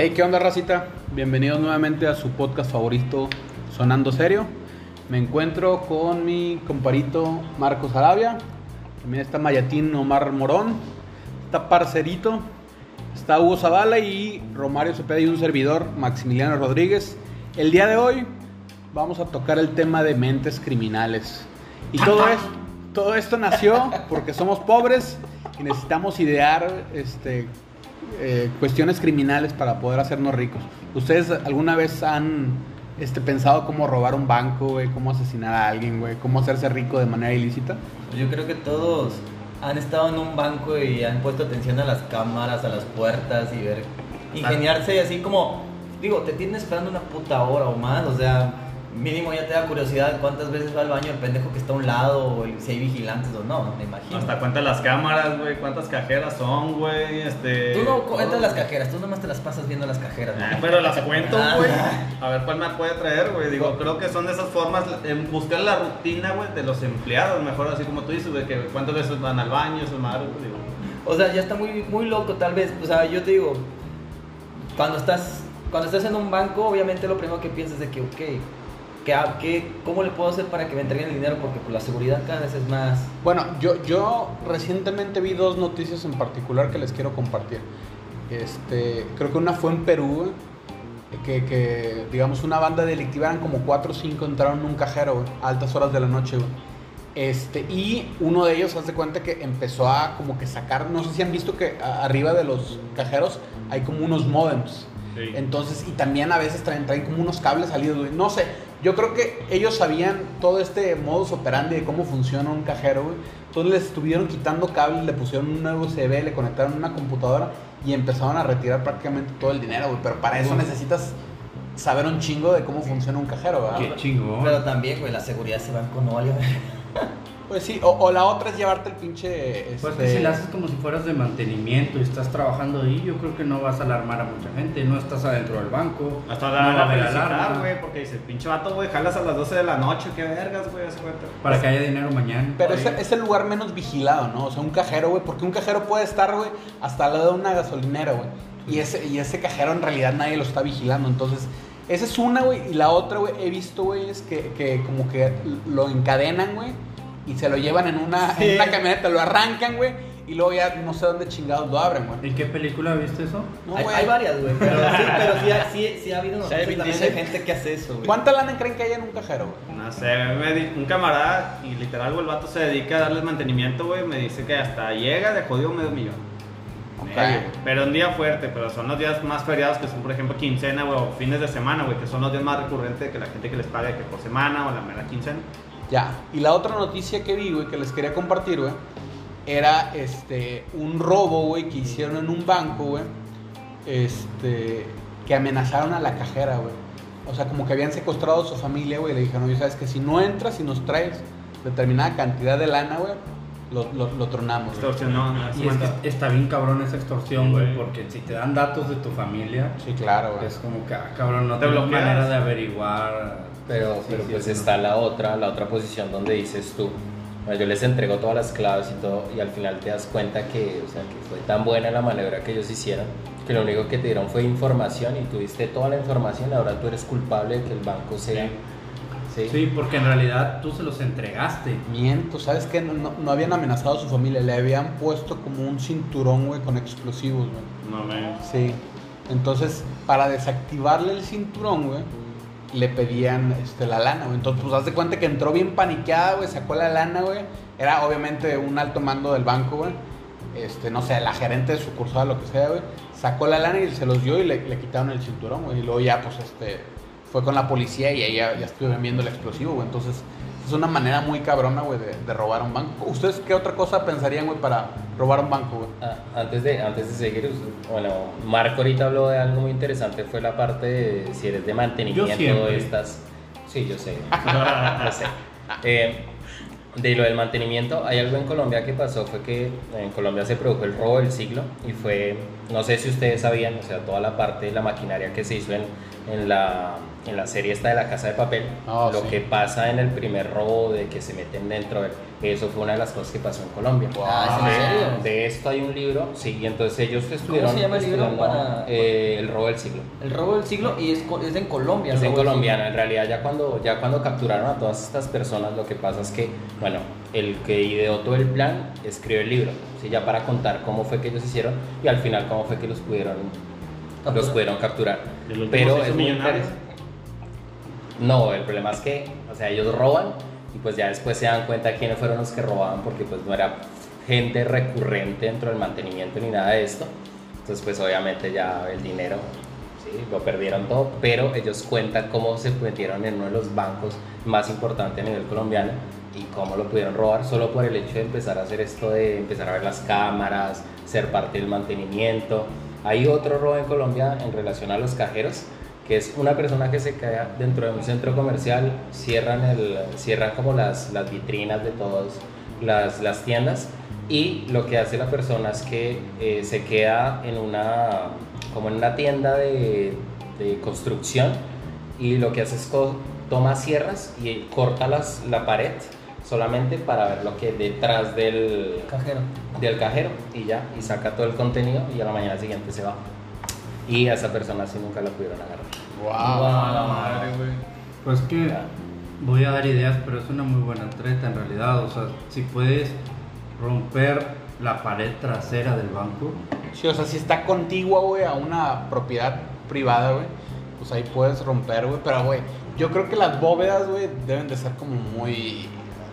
Hey, ¿qué onda, racita? Bienvenidos nuevamente a su podcast favorito, Sonando Serio. Me encuentro con mi comparito Marcos Arabia. También está Mayatín Omar Morón. Está Parcerito. Está Hugo Zavala y Romario Cepeda y un servidor, Maximiliano Rodríguez. El día de hoy vamos a tocar el tema de mentes criminales. Y todo, es, todo esto nació porque somos pobres y necesitamos idear este, eh, cuestiones criminales para poder hacernos ricos. ¿Ustedes alguna vez han este, pensado cómo robar un banco, güey? ¿Cómo asesinar a alguien, güey? ¿Cómo hacerse rico de manera ilícita? Yo creo que todos han estado en un banco y han puesto atención a las cámaras, a las puertas y ver, ingeniarse así como, digo, te tienen esperando una puta hora o más, o sea, mínimo ya te da curiosidad cuántas veces va al baño el pendejo que está a un lado, o si hay vigilantes o no, me imagino. Hasta cuenta las cámaras, güey, cuántas cajeras son, güey, este... Tú no cuentas las cajeras, tú nomás te las pasas viendo las cajeras. Ah, güey. pero las cuento, Ah. güey. A ver cuál me puede traer, güey. Digo, creo que son de esas formas, en buscar la rutina, güey, de los empleados. Mejor así como tú dices, güey, que cuántas veces van al baño, es malo, digo. O sea, ya está muy, muy loco tal vez. O sea, yo te digo, cuando estás, cuando estás en un banco, obviamente lo primero que piensas es de que, ok, ¿qué, ha- qué, ¿cómo le puedo hacer para que me entreguen el dinero? Porque pues, la seguridad cada vez es más... Bueno, yo, yo recientemente vi dos noticias en particular que les quiero compartir. Este, creo que una fue en Perú, que, que, digamos, una banda delictiva, eran como cuatro o cinco, entraron en un cajero, a altas horas de la noche. Este, y uno de ellos, hace cuenta que empezó a como que sacar, no sé si han visto que arriba de los cajeros hay como unos modems. Sí. Entonces, y también a veces traen, traen como unos cables salidos. No sé, yo creo que ellos sabían todo este modus operandi de cómo funciona un cajero, güey. Entonces les estuvieron quitando cables, le pusieron un USB, le conectaron una computadora y empezaron a retirar prácticamente todo el dinero, güey. Pero para eso necesitas saber un chingo de cómo funciona un cajero, ¿verdad? Qué chingón. Pero también, güey, la seguridad de ese banco no vale. Pues sí, o, o la otra es llevarte el pinche... Pues este, que si la haces como si fueras de mantenimiento y estás trabajando ahí, yo creo que no vas a alarmar a mucha gente. No estás adentro del banco. Hasta no la, va a la haber alarma. güey, porque dice, pinche vato, güey, jalas a las 12 de la noche, qué vergas, güey, hace cuenta. Para que haya dinero mañana. Pero es, es el lugar menos vigilado, ¿no? O sea, un cajero, güey, porque un cajero puede estar, güey, hasta al lado de una gasolinera, güey. Y ese, y ese cajero en realidad nadie lo está vigilando. Entonces, esa es una, güey. Y la otra, güey, he visto, güey, es que, que como que lo encadenan, güey. Y se lo llevan en una, en una camioneta, lo arrancan, güey. Y luego ya no sé dónde chingados lo abren, güey. ¿En qué película viste eso? No, hay, güey. hay varias, güey. Pero sí, pero sí, ha- sí, sí ha habido Sí, hay noticias también de 26. gente que hace eso, güey. ¿Cuánta lana creen que hay en un cajero, güey? No sé, me di- un camarada, y literal, güey, el vato se dedica a darles mantenimiento, güey, me dice que hasta llega de jodido medio millón. Ok. Medio, güey. Pero un día fuerte, pero son los días más feriados que son, por ejemplo, quincena, güey, o fines de semana, güey, que son los días más recurrentes que la gente que les paga que por semana o la mera quincena. Ya. Y la otra noticia que vi, güey, que les quería compartir, güey, era este un robo, güey, que hicieron en un banco, güey. Este, que amenazaron a la cajera, güey. O sea, como que habían secuestrado a su familia, güey, y le dijeron, oye, sabes que si no entras y nos traes determinada cantidad de lana, güey, lo, lo, lo tronamos. güey". Extorsionó. así Y es cuenta. que está bien cabrón esa extorsión, güey. porque si te dan datos de tu familia, Sí, claro, güey. es como que, ah, cabrón, no Te tengo bloqueas. manera de averiguar. Pero, Sí, pero sí, pues sí, está la otra, la otra posición donde dices tú, bueno, yo les entrego todas las claves y todo, y al final te das cuenta que, o sea, que fue tan buena la maniobra que ellos hicieron, que lo único que te dieron fue información y tuviste toda la información, ahora tú eres culpable de que el banco sea... ¿sí? Sí, porque en realidad tú se los entregaste. Miento, ¿sabes qué? No, no- no habían amenazado a su familia, le habían puesto como un cinturón, güey, con explosivos, güey. No, me... Sí. Entonces, para desactivarle el cinturón, güey, le pedían este, la lana, güey. Entonces, pues, haz de cuenta que entró bien paniqueada, güey, sacó la lana, güey. Era obviamente un alto mando del banco, güey. Este, no sé, la gerente de sucursal, lo que sea, güey. Sacó la lana y se los dio y le, le quitaron el cinturón, güey. Y luego ya, pues, este, fue con la policía y ahí ya, ya estuvieron viendo el explosivo. Entonces, es una manera muy cabrona, güey, de, de robar un banco. ¿Ustedes qué otra cosa pensarían, güey, para robar un banco, güey? Ah, antes, de, antes de seguir, bueno, Marco ahorita habló de algo muy interesante, fue la parte de si eres de mantenimiento de estas... Sí, yo sé, yo sé. Eh, de lo del mantenimiento, hay algo en Colombia que pasó, fue que en Colombia se produjo el robo del siglo y fue, no sé si ustedes sabían, o sea, toda la parte de la maquinaria que se hizo en, en, la, en la serie esta de la casa de papel, Ah, lo sí. que pasa en el primer robo de que se meten dentro. Eso fue una de las cosas que pasó en Colombia. Ah, ¿es en De- serio? De esto hay un libro, sí, y entonces ellos estuvieron se llama el libro para- eh, El robo del siglo. El robo del siglo y es, es en Colombia. Es en colombiana, en realidad ya cuando, ya cuando capturaron a todas estas personas lo que pasa es que, bueno, el que ideó todo el plan escribió el libro, ¿sí? ya para contar cómo fue que ellos hicieron y al final cómo fue que los pudieron, los Capturar. pudieron capturar. Pero es muy interesante. No, el problema es que, o sea, ellos roban y pues ya después se dan cuenta quiénes fueron los que robaban porque pues no era gente recurrente dentro del mantenimiento ni nada de esto. Entonces pues obviamente ya el dinero, sí, lo perdieron todo, pero ellos cuentan cómo se metieron en uno de los bancos más importantes a nivel colombiano y cómo lo pudieron robar solo por el hecho de empezar a hacer esto de empezar a ver las cámaras, ser parte del mantenimiento. Hay otro robo en Colombia en relación a los cajeros, que es una persona que se queda dentro de un centro comercial, cierran, el, cierran como las, las vitrinas de todas las, las tiendas y lo que hace la persona es que eh, se queda en una, como en una tienda de, de construcción y lo que hace es toma sierras y corta las, la pared solamente para ver lo que detrás del, Cajero. del cajero y ya, y saca todo el contenido y a la mañana siguiente se va. Y a esa persona sí nunca la pudieron agarrar. Wow, Wow. la madre, güey. Pues que voy a dar ideas, pero es una muy buena treta en realidad. O sea, si puedes romper la pared trasera del banco, Sí, o sea, si está contigua, güey, a una propiedad privada, güey, pues ahí puedes romper, güey. Pero, güey, yo creo que las bóvedas, güey, deben de ser como muy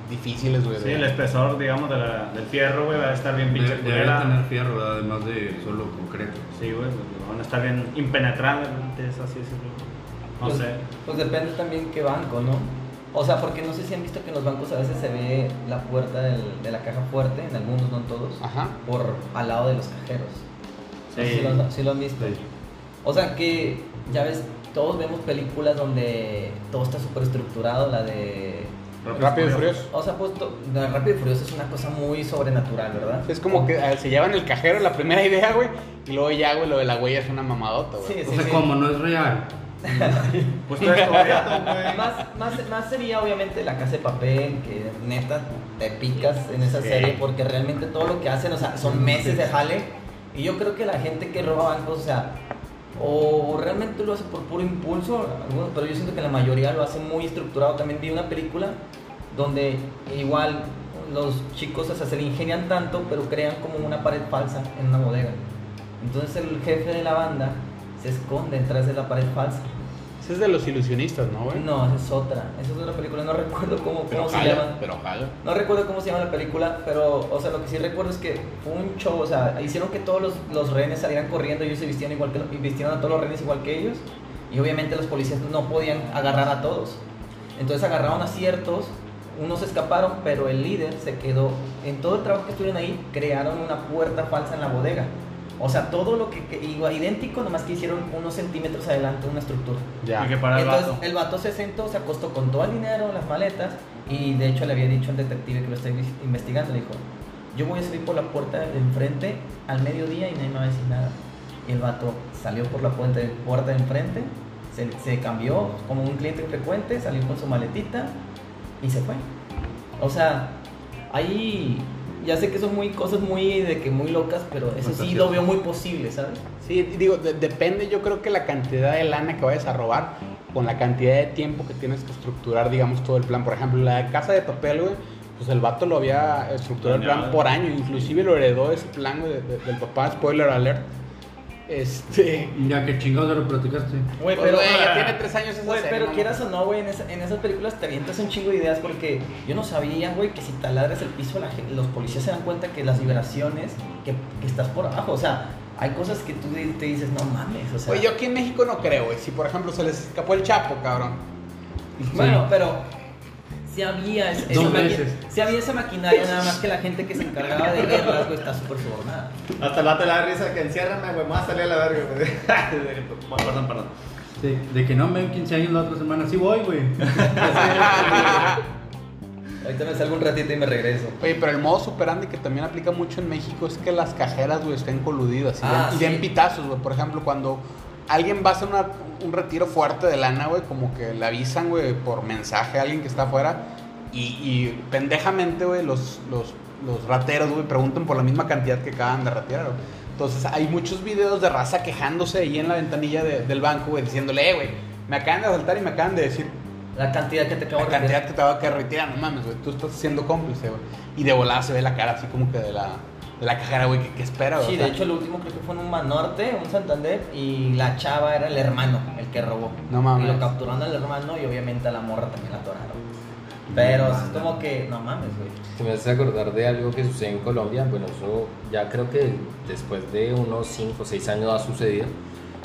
difíciles, güey. Sí, el espesor, digamos, de la- del fierro, güey, va a estar bien pinche debe, debe culera. tener fierro, ¿verdad? además de solo concreto. Sí, güey, van a estar bien impenetrantes, así decirlo. No Pues- sé. Pues depende también qué banco, ¿no? O sea, porque no sé si han visto que en los bancos a veces se ve la puerta del- de la caja fuerte, en algunos, no en todos, Ajá. por al lado de los cajeros. No sé Sí. si lo, han- si lo han visto. O sea que, ya ves, todos vemos películas donde todo está súper estructurado, la de... Rápido y furioso. O sea, pues Rápido y Furioso es una cosa muy sobrenatural, ¿verdad? Es como que eh, se llevan el cajero, la primera idea, güey, y luego ya, güey, lo de la huella es una mamadota, güey. Sí, O sí, sea, sí. como no es real. Pues todo güey. Más, más, más sería obviamente la casa de papel, que neta te picas en esa Sí. serie porque realmente todo lo que hacen, o sea, son meses de jale. Y yo creo que la gente que roba bancos, o sea, o realmente lo hace por puro impulso, pero yo siento que la mayoría lo hace muy estructurado. También vi una película donde igual los chicos o sea, se le ingenian tanto, pero crean como una pared falsa en una bodega. Entonces el jefe de la banda se esconde detrás de la pared falsa. Ese es de los ilusionistas, ¿no, güey? No, esa es otra. Esa es otra película. No recuerdo cómo, pero cómo se jala, llama. pero jala. No recuerdo cómo se llama la película, pero, o sea, lo que sí recuerdo es que fue un show, o sea, hicieron que todos los, los rehenes salieran corriendo, ellos se vestían igual que vistieron a todos los rehenes igual que ellos, y obviamente los policías no podían agarrar a todos. Entonces agarraron a ciertos, unos escaparon, pero el líder se quedó. En todo el trabajo que estuvieron ahí, crearon una puerta falsa en la bodega. O sea, todo lo que, que igual, idéntico, nomás que hicieron unos centímetros adelante una estructura. Ya. Y que para el Entonces vato. el vato se sentó, se acostó con todo el dinero, las maletas, y de hecho le había dicho al detective que lo está inves- investigando, le dijo, yo voy a salir por la puerta de enfrente al mediodía y nadie me va a decir nada. Y el vato salió por la puerta de, puerta de enfrente, se, se cambió como un cliente frecuente, salió con su maletita y se fue. O sea, ahí ya sé que son muy cosas muy de que muy locas, pero eso sí lo veo muy posible, ¿sabes? Sí, digo, de- depende yo creo que la cantidad de lana que vayas a robar con la cantidad de tiempo que tienes que estructurar, digamos, todo el plan. Por ejemplo, la casa de papel, güey, pues el vato lo había estructurado el plan por año, inclusive lo heredó ese plan güey, de- de- del papá, spoiler alert. Este... Ya que chingados lo platicaste. Güey, Pues, pero... ya tiene tres años esa Güey, serie, pero quieras o no, güey, en, esa- en esas películas te avientas un chingo de ideas porque yo no sabía, güey, que si taladras el piso, la los policías se dan cuenta que las vibraciones, que, que estás por abajo, o sea, hay cosas que tú te dices, no mames, o sea. Güey, yo aquí en México no creo, güey. Si por ejemplo se les escapó el Chapo, cabrón. Bueno, Sí. pero si había, esa, Dos veces. sí había esa maquinaria, nada más que la gente que se encargaba de guerras, güey, está súper sobornada. Hasta el vato le da risa que enciérrame, güey, más salir a la verga, güey. perdón, perdón. Sí, de que no me ven 15 años la otra semana, sí voy, güey. Ahorita me salgo un ratito y me regreso. Oye, pero el modo superandi que también aplica mucho en México es que las cajeras, güey, estén coludidas y, Ah, den, y sí. den pitazos, güey. Por ejemplo, cuando alguien va a hacer una- un retiro fuerte de lana, güey, como que le avisan, güey, por mensaje a alguien que está afuera Y, y pendejamente, güey, los, los, los rateros, güey, preguntan por la misma cantidad que acaban de ratear, güey. Entonces hay muchos videos de raza quejándose ahí en la ventanilla de- del banco, güey, diciéndole, eh, güey, me acaban de asaltar y me acaban de decir La cantidad que te acabo la cantidad retirar. que te va a quedar retirar, no mames, güey, tú estás siendo cómplice, güey. Y de volada se ve la cara así como que de la, la cajera, güey, que, que espera, güey. Sí, o de hecho, lo último creo que fue en un Manorte, un Santander, y la chava era el hermano, el que robó. No mames. Y lo capturaron al hermano y obviamente a la morra también la atoraron. Pero es como que, no mames, güey. Si me hace acordar de algo que sucede en Colombia, bueno, eso ya creo que después de unos 5 o 6 años ha sucedido,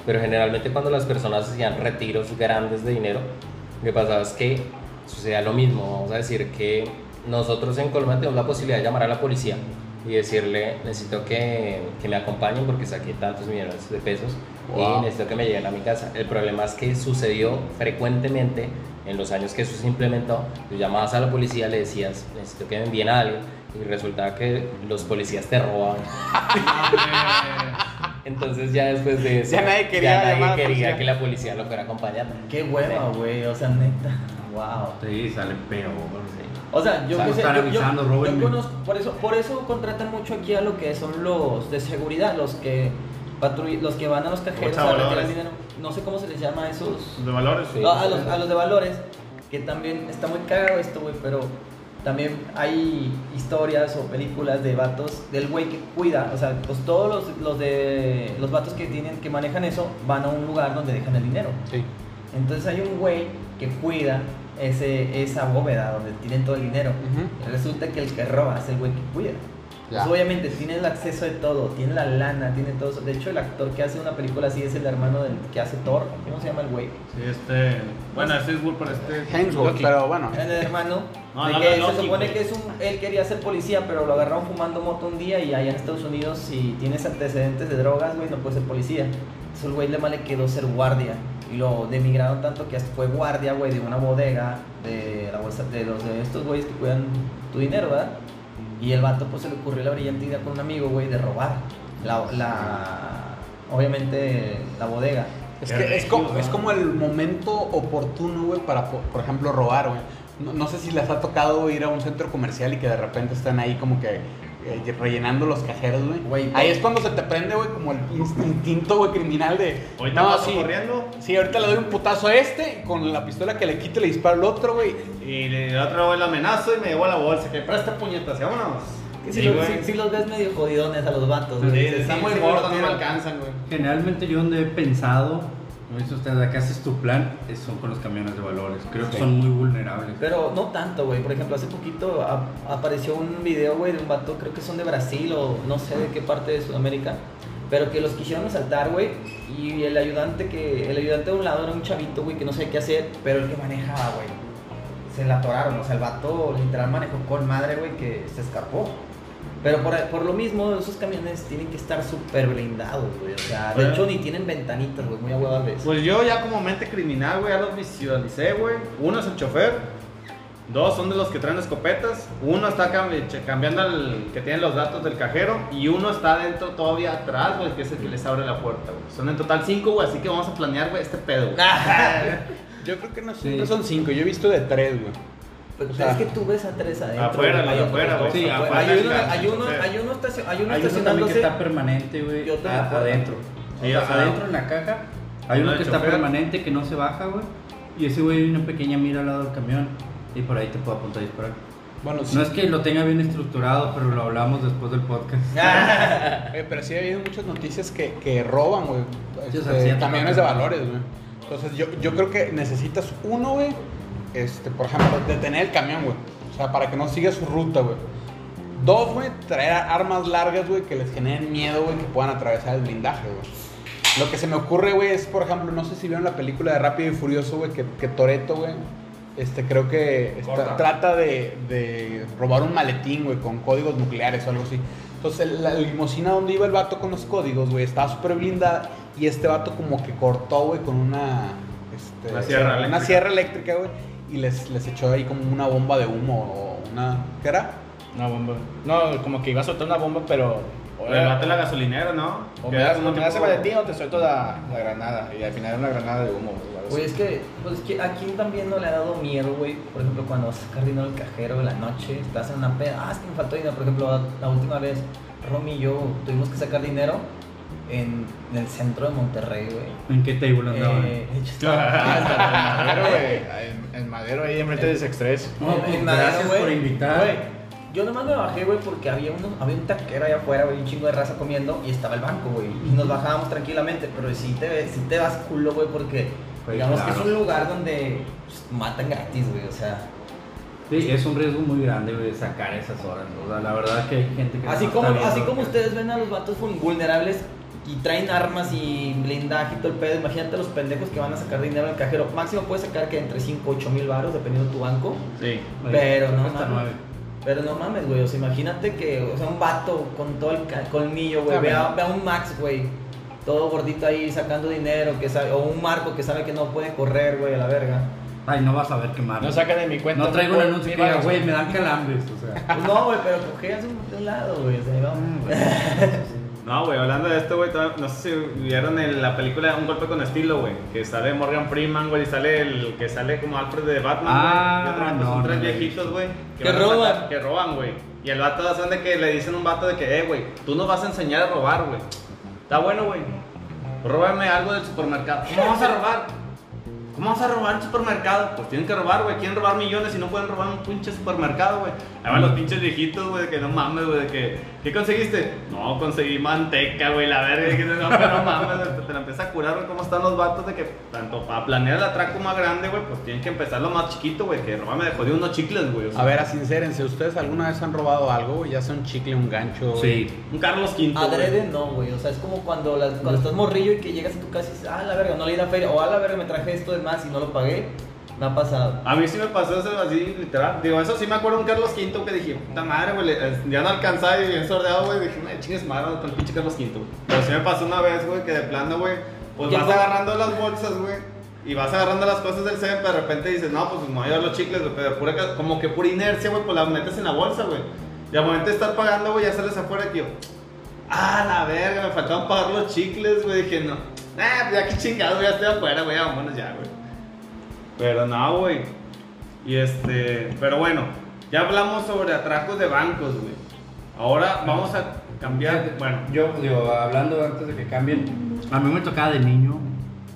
pero generalmente cuando las personas hacían retiros grandes de dinero, lo que pasaba es que sucedía lo mismo, vamos a decir que nosotros en Colombia tenemos la posibilidad de llamar a la policía y decirle, necesito que, que me acompañen porque saqué tantos millones de pesos Wow. y necesito que me lleguen a mi casa. El problema es que sucedió frecuentemente en los años que eso se implementó, tú llamabas a la policía, le decías, necesito que me envíen a alguien, y resultaba que los policías te robaban. Entonces ya después de eso, Ya nadie quería ya nadie la que la policía lo fuera acompañando. Qué hueva, güey, o sea, neta. Wow. Sí, sale peor. O sea, yo O sea, que sé, yo, yo- avisando, yo conozco, por eso, por eso contratan mucho aquí a lo que son los de seguridad, los que los que van a los cajeros a retirar dinero. No sé cómo se les llama a esos. De valores. Sí. No, a, los, a los de valores, que también está muy cagado esto, güey, pero también hay historias o películas de vatos del güey que cuida, o sea, pues todos los, los de los vatos que tienen que manejan eso van a un lugar donde dejan el dinero. Sí. Entonces hay un güey que cuida ese, esa bóveda donde tienen todo el dinero. Resulta que el que roba es el güey que cuida. Pues obviamente tiene el acceso de todo, tiene la lana, tiene todo eso. De hecho, el actor que hace una película así es el hermano del que hace Thor. ¿Cómo se llama el güey? Sí, este. Bueno, este es Wolper, este. Hemsworth, pero bueno. El hermano. No, de no, que no, se supone que es un, él quería ser policía, pero lo agarraron fumando moto un día y allá en Estados Unidos, si tienes antecedentes de drogas, güey, no puedes ser policía. Entonces el güey le mal le quedó ser guardia. Y lo demigraron tanto que hasta fue guardia, güey, de una bodega de la bolsa de los de estos güeyes que cuidan tu dinero, ¿verdad? Y el vato pues se le ocurrió la brillante con un amigo, güey, de robar la, obviamente la bodega. Es que es como, es como el momento oportuno, güey, para, po- por ejemplo, robar, güey. No, no sé si les ha tocado ir a un centro comercial y que de repente están ahí como que eh, rellenando los cajeros, güey. Güey, Ahí es cuando se te prende, güey, como el inst- instinto, güey, criminal de... Ahorita no, paso sí, corriendo. sí, ahorita le doy un putazo a este, y con la pistola que le quito le disparo al otro, güey. Y le otra vez la amenazo y me llevo a la bolsa. Que presta puñetas, y vámonos. Si, Sí, los, güey. si- si los ves medio jodidones a los vatos, güey. sí, Está sí, muy sí, gordo, no me alcanzan, güey. Generalmente yo donde he pensado, no dice usted, ¿a qué haces tu plan? Es- Son con los camiones de valores. Creo que son muy vulnerables. Pero no tanto, güey. Por ejemplo, hace poquito a- apareció un video, güey, de un vato, creo que son de Brasil o no sé de qué parte de Sudamérica, pero que los quisieron asaltar, güey, y el ayudante que el ayudante de un lado era un chavito, güey, que no sabía qué hacer, pero el que manejaba, güey, se la atoraron, o sea, el vato literal manejó con madre, güey, que se escapó. Pero por, por lo mismo, esos camiones tienen que estar súper blindados, güey. O sea, de Bueno. hecho ni tienen ventanitas, güey, muy a huevas ves. Pues yo ya como mente criminal, güey, ya los visualicé, güey. Uno es el chofer. Dos son de los que traen escopetas. Uno está cambiando el que tiene los datos del cajero. Y uno está dentro todavía atrás, güey, que es el que les abre la puerta, güey. Son en total cinco, güey, así que vamos a planear, güey, este pedo. güey. Yo creo que no Sí. siempre son cinco, yo he visto de tres, güey. Pero O sea, es que tú ves a tres adentro. afuera, de otros afuera, dos güey. Sí, afuera. Hay uno, hay uno, hay uno, estacion- hay uno Hay uno también que está permanente, güey, y otro a- afuera. adentro. Sí, O sea, adentro en la caja hay uno que está chofer. permanente, que no se baja, güey. Y ese güey hay una pequeña mira al lado del camión y por ahí te puede apuntar y disparar. Bueno, sí. No es que lo tenga bien estructurado, pero lo hablamos después del podcast. Eh, pero sí ha habido muchas noticias que, que roban, güey. Sí, o sea, este, sí, camiones de valores, güey. Entonces yo, yo creo que necesitas uno, güey. Este, por ejemplo, detener el camión, güey. O sea, para que no siga su ruta, güey. Dos, güey, traer armas largas, güey, que les generen miedo, güey, que puedan atravesar el blindaje, güey. Lo que se me ocurre, güey, es, por ejemplo, no sé si vieron la película de Rápido y Furioso, güey, que, que Toreto, güey, este, creo que está- trata de, de robar un maletín, güey, con códigos nucleares o algo así. Entonces, la limusina donde iba el vato con los códigos, güey, estaba súper blindada y este vato como que cortó, güey, con una... este, Una sierra eléctrica, güey, y les, les echó ahí como una bomba de humo o una... ¿Qué era? Una bomba. No, como que iba a soltar una bomba, pero. O le bate la gasolinera, ¿no? O me das, como me das el maletín o te suelto la, la granada. Y al final era una granada de humo. Güey, es que, pues es que a quién también no le ha dado miedo, güey. Por ejemplo, cuando vas a sacar dinero del cajero en la noche, estás en una peda, ah, es que me faltó dinero. Por ejemplo, la última vez, Romy y yo tuvimos que sacar dinero en, en el centro de Monterrey, güey. ¿En qué table andaban? Eh, de Madero, güey. En, en Madero, ahí enfrente de Sextress. No, pues, en Madero, gracias güey. por invitar. Yo nomás me bajé, güey, porque había, uno, había un taquero allá afuera, güey, un chingo de raza comiendo y estaba el banco, güey. Y nos bajábamos tranquilamente, pero sí te, sí te vas culo, güey, porque Pues, digamos que es un lugar donde pues, matan gratis, güey, o sea. Sí, es un riesgo muy grande, güey, sacar esas horas. O sea, la verdad que hay gente que. Así no como, está viendo así como ustedes ven a los vatos vul- vulnerables y traen armas y blindaje y todo el pedo, imagínate los pendejos que van a sacar dinero al cajero. Máximo puedes sacar que entre 5 8 mil baros, dependiendo de tu banco. Sí. Pero no Hasta mames. Pero no mames, güey. O sea, imagínate que, o sea, un vato con todo el ca- colmillo, güey. Ah, Ve, a- bueno. ve a un Max, güey. Todo gordito ahí sacando dinero. que sabe, O un Marco que sabe que no puede correr, güey, a la verga. Ay, no vas a ver qué más. No saca de mi cuenta. No traigo un anuncio que diga, güey, me dan calambres. O sea. Pues no, güey, pero cogeas un- de un lado, güey. O sea, ahí vamos. No, güey, hablando de esto, güey, no sé si vieron en la película Un golpe con estilo, güey, que sale Morgan Freeman, güey, y sale el que sale como Alfred de Batman, güey. Ah, y otro vato, no, son tres viejitos, güey, Que roban. sacar- que roban, güey. Y el vato son de que le dicen a un vato de que, eh, güey, tú nos vas a enseñar a robar, güey. Está bueno, güey. Róbame algo del supermercado. ¿Cómo vamos a robar? ¿Cómo vas a robar el supermercado? Pues tienen que robar, güey. Quieren robar millones y no pueden robar un pinche supermercado, güey. Ahí van los pinches viejitos, güey, de que no mames, güey, de que, ¿qué conseguiste? No, conseguí manteca, güey, la verga. que no, pero no mames, güey, te la empieza a curar, güey, cómo están los vatos de que, tanto para planear el atraco más grande, güey, pues tienen que empezar lo más chiquito, güey, que robame de jodido unos chicles, güey. o sea, A ver, sincérense, ¿ustedes alguna vez han robado algo? Ya sea un chicle, un gancho. güey? Sí. un Carlos V. güey. Adrede no, güey. O sea, es como cuando, las- cuando estás morrillo y que llegas a tu casa y dices, ah, la verga, no le di a feria. O a la verga, me traje esto de más y no lo pagué. Me ha pasado. A mí sí me pasó eso así, literal. Digo, eso sí me acuerdo un Carlos V que dije, puta madre, güey, le- ya no alcanzaba y bien sordeado, güey. Dije, me chingues madre con el pinche Carlos V, güey. Pero sí me pasó una vez, güey, que de plano, güey, pues ¿Qué vas fue? agarrando las bolsas, güey. Y vas agarrando las cosas del pero de repente dices, no, pues me voy a llevar los chicles, güey. Pero pura, como que pura inercia, güey, pues las metes en la bolsa, güey. Y al momento de estar pagando, güey, ya sales afuera y yo, ah, la verga, me faltaban pagar los chicles, güey. Dije, no, ah, pues ya que chingado, ya estoy afuera, güey, vámonos ya, güey. Pero no, güey. Y este, pero bueno, ya hablamos sobre atracos de bancos, güey. Ahora vamos a cambiar, bueno, Yo, digo, hablando antes de que cambien, a mí me tocaba de niño,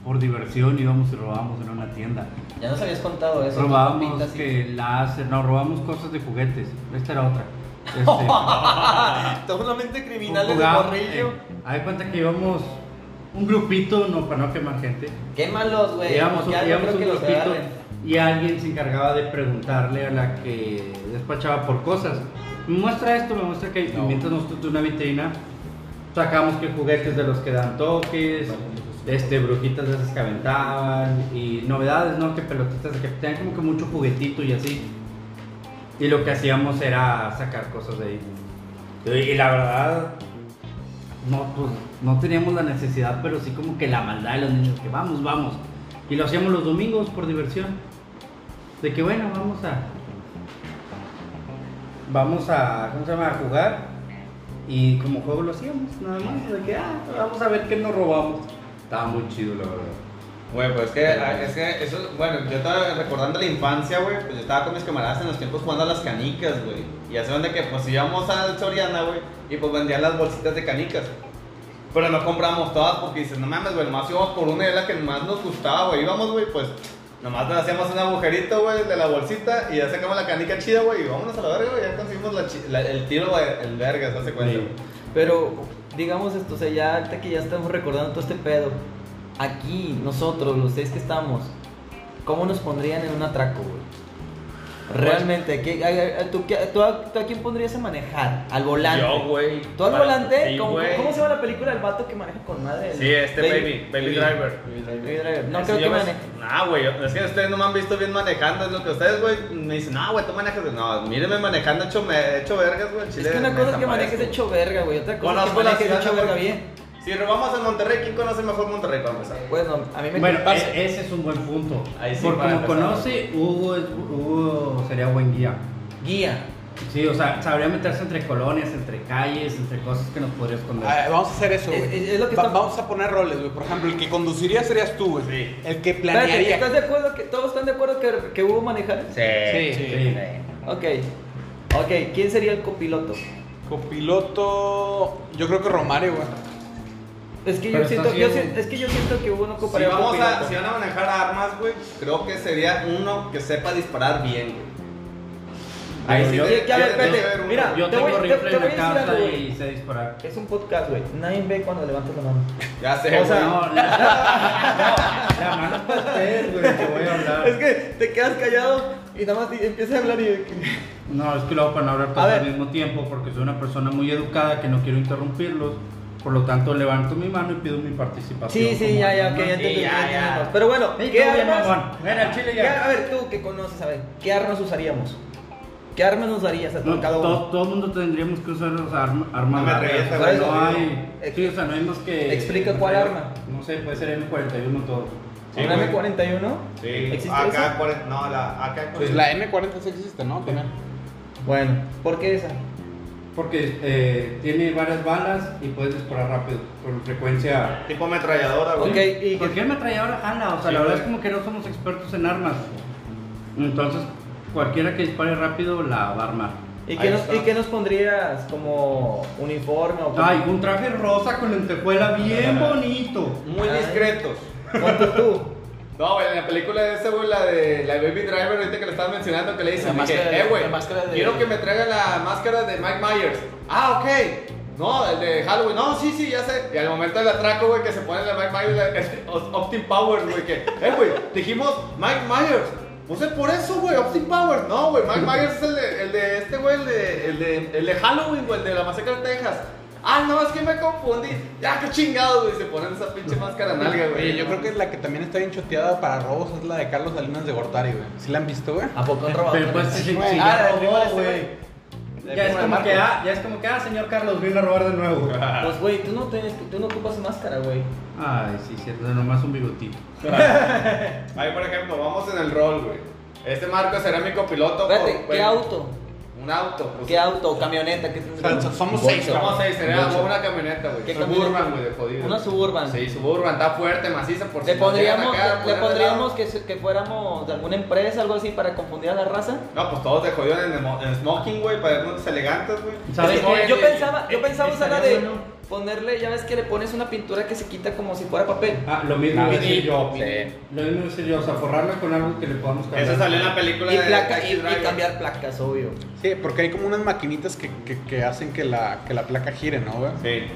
por diversión, íbamos y robábamos en una tienda. Ya nos habías contado eso. Robábamos que láser, no, robamos cosas de juguetes. Esta era otra. Este, Totalmente criminal desde jugábamos, morrillo. eh, de cuenta que íbamos un grupito, no, para no quemar gente. Quémalos, güey. Íbamos, Ya no íbamos creo un que grupito y alguien se encargaba de preguntarle a la que despachaba por cosas. Me muestra esto, me muestra que No. mientras nosotros de una vitrina sacamos que juguetes de los que dan toques, este, brujitas de esas que aventaban y novedades, ¿no? Que pelotitas de que tenían como que mucho juguetito y así. Y lo que hacíamos era sacar cosas de ahí. Y, y la verdad, no, pues, no teníamos la necesidad, pero sí como que la maldad de los niños, que vamos, vamos. Y lo hacíamos los domingos por diversión. De que bueno, vamos a. Vamos a. ¿Cómo se llama? A jugar. Y como juego lo hacíamos, nada más. De que, ah, vamos a ver qué nos robamos. Estaba muy chido, la verdad. Güey, pues es que, es que eso, bueno, yo estaba recordando la infancia, güey, pues yo estaba con mis camaradas en los tiempos jugando a las canicas, güey. Y hace donde que, pues íbamos al Soriana, güey, y pues vendían las bolsitas de canicas. Pero no compramos todas porque dices, no mames, güey, nomás íbamos por una y era la que más nos gustaba, güey. Íbamos, güey, pues nomás le hacíamos un agujerito, güey, de la bolsita y ya sacamos la canica chida, güey, y vámonos a la verga, güey, ya conseguimos la la- el tiro, güey, el verga, se hace cuenta. Sí. Pero, digamos esto, o sea, ya ahorita que ya estamos recordando todo este pedo, aquí, nosotros, los seis que estamos, ¿cómo nos pondrían en un atraco, güey? Realmente, ¿qué- a- a- ¿tú, qué- tú a, tú a quién pondrías a manejar? Al volante. Yo, güey. ¿Tú al para- volante? Sí, ¿Cómo, cómo se llama la película del vato que maneja con madre? El Sí, este Baby, Baby Driver. Baby Driver. No creo que maneje. Nah, güey, es que ustedes no me han visto bien manejando, es lo que ustedes, güey, me dicen, no, güey, tú manejas, no, mírenme manejando hecho, me, hecho vergas, güey, Es que una cosa es que manejes hecho verga, güey. Otra cosa es que manejes hecho verga bien. Si robamos en Monterrey, ¿quién conoce mejor Monterrey para empezar? Bueno, a mí me Bueno, pasa- e- ese es un buen punto. Ahí sí, para como empezar. conoce, Hugo, es- Hugo sería buen guía. Guía. Sí, o sea, sabría meterse entre colonias, entre calles, entre cosas que nos podría esconder. Ah, vamos a hacer eso, Es- güey. es- es lo que Va- está- Vamos a poner roles, güey. Por ejemplo, el que conduciría serías tú, güey. Sí. El que Espérate, planearía. ¿estás de acuerdo que todos están de acuerdo que, que hubo manejar? Sí. Sí. Sí. Ok. Ok, ¿quién sería el copiloto? Copiloto. Yo creo que Romario, güey. Es que yo siento, yo si- es que yo siento que uno Si, ocuparía un vamos a, si van a manejar armas, güey, creo que sería uno que sepa disparar bien, güey. Ahí sí yo- debe- que a ver, debe espérate, haber uno. mira, Yo te tengo voy- rifle te en la a decir casa algo, güey. y sé disparar. Es un podcast, güey. Nadie ve cuando levantas la mano. Ya sé, O sea, güey. No, la, no, la mano es para usted, güey, te voy a hablar. Es que te quedas callado y nada más empiezas a hablar y... No, es que lo hago para no hablar ver. al mismo tiempo porque soy una persona muy educada que no quiero interrumpirlos. Por lo tanto, levanto mi mano y pido mi participación. Sí, sí, ya, ya, ok, ya. Sí, ya, ya. Pero bueno, Sí, ¿qué armas? al chile ya. ¿Qué- a ver, tú que conoces, a ver, ¿qué armas usaríamos? ¿Qué armas nos darías a No, cada uno? todo, todo el mundo tendríamos que usar los arm- armas o sea, güey, no no. hay... Sí, o sea, no hay más que... Explica cuál arma. No sé, puede ser M41 todo. Sí, ¿Una güey. M41? Sí, ¿Existe AK, esa? 40, no, la AK. Pues la M40 sí existe, ¿no? También. Bueno, ¿por qué esa? Porque eh, tiene varias balas y puedes disparar rápido, con frecuencia... Tipo ametralladora, güey. Ok, y ¿Por qué el metralladora jala? O sea, Sí, la verdad güey. es como que no somos expertos en armas. Entonces, cualquiera que dispare rápido la va a armar. ¿Y qué, nos. ¿Y qué nos pondrías como uniforme o como- Ay, un traje rosa con lentejuela bien bonito. Muy Ay. discretos. ¿Cuánto tú? No, güey, en la película de ese, güey, la de la Baby Driver, ahorita que le estabas mencionando, que le dicen, La de- eh, güey, la quiero que me traigan la máscara de Mike Myers. Ah, ok. No, el de Halloween. No, sí, sí, ya sé. Y al momento del atraco, güey, que se pone la Mike Myers, la- Optim Powers, güey, que, eh, güey, dijimos Mike Myers. Pues es por eso, güey, Optim Powers. No, güey, Mike Myers es el de, el de este, güey, el de, el, de, el de Halloween, güey, el de la masacre de Texas. Ah, no, es que me confundí. Ya, qué chingados, güey, se ponen esa pinche máscara nalga, güey. Oye, yo creo que la que también está bien choteada para robos es la de Carlos Salinas de Gortari, güey. ¿Sí la han visto, güey? ¿A poco han robado? Pero pues si Güey, ya ah, güey. Ya es como que, ah, ya es como que, ah, señor Carlos, vino a robar de nuevo. Pues, güey, tú no, tienes, tú no ocupas máscara, güey. Ay, sí, cierto, nomás un bigotito. Ahí, por ejemplo, vamos en el rol, güey. Este Marco será mi copiloto. Espérate, por- ¿qué auto? Un auto. pues. ¿Qué auto? ¿Camioneta? ¿Qué somos seis, Somos seis, sería una camioneta, güey. ¿Qué Suburban, güey, de jodido. Una Suburban. Sí, Suburban, está fuerte, maciza, por ¿Le si llegan pondríamos, acá le pondríamos lado. que, fuéramos de alguna empresa, algo así, para confundir a la raza? No, pues todos de jodido en, smoking, güey, para vernos elegantes, güey. ¿Sabes Es que qué? yo pensaba, yo pensaba usar la de bueno. Ponerle, ya ves que le pones una pintura que se quita como si fuera papel. Ah, lo mismo a decir yo. Sí. Lo mismo a decir yo, o sea, forrarla con algo que le podamos cambiar. Esa salió en la película Y, de placa, y, cambiar placas, obvio. Sí, porque hay como unas maquinitas que, que, que hacen que la, que la placa gire, ¿no, güey? Sí.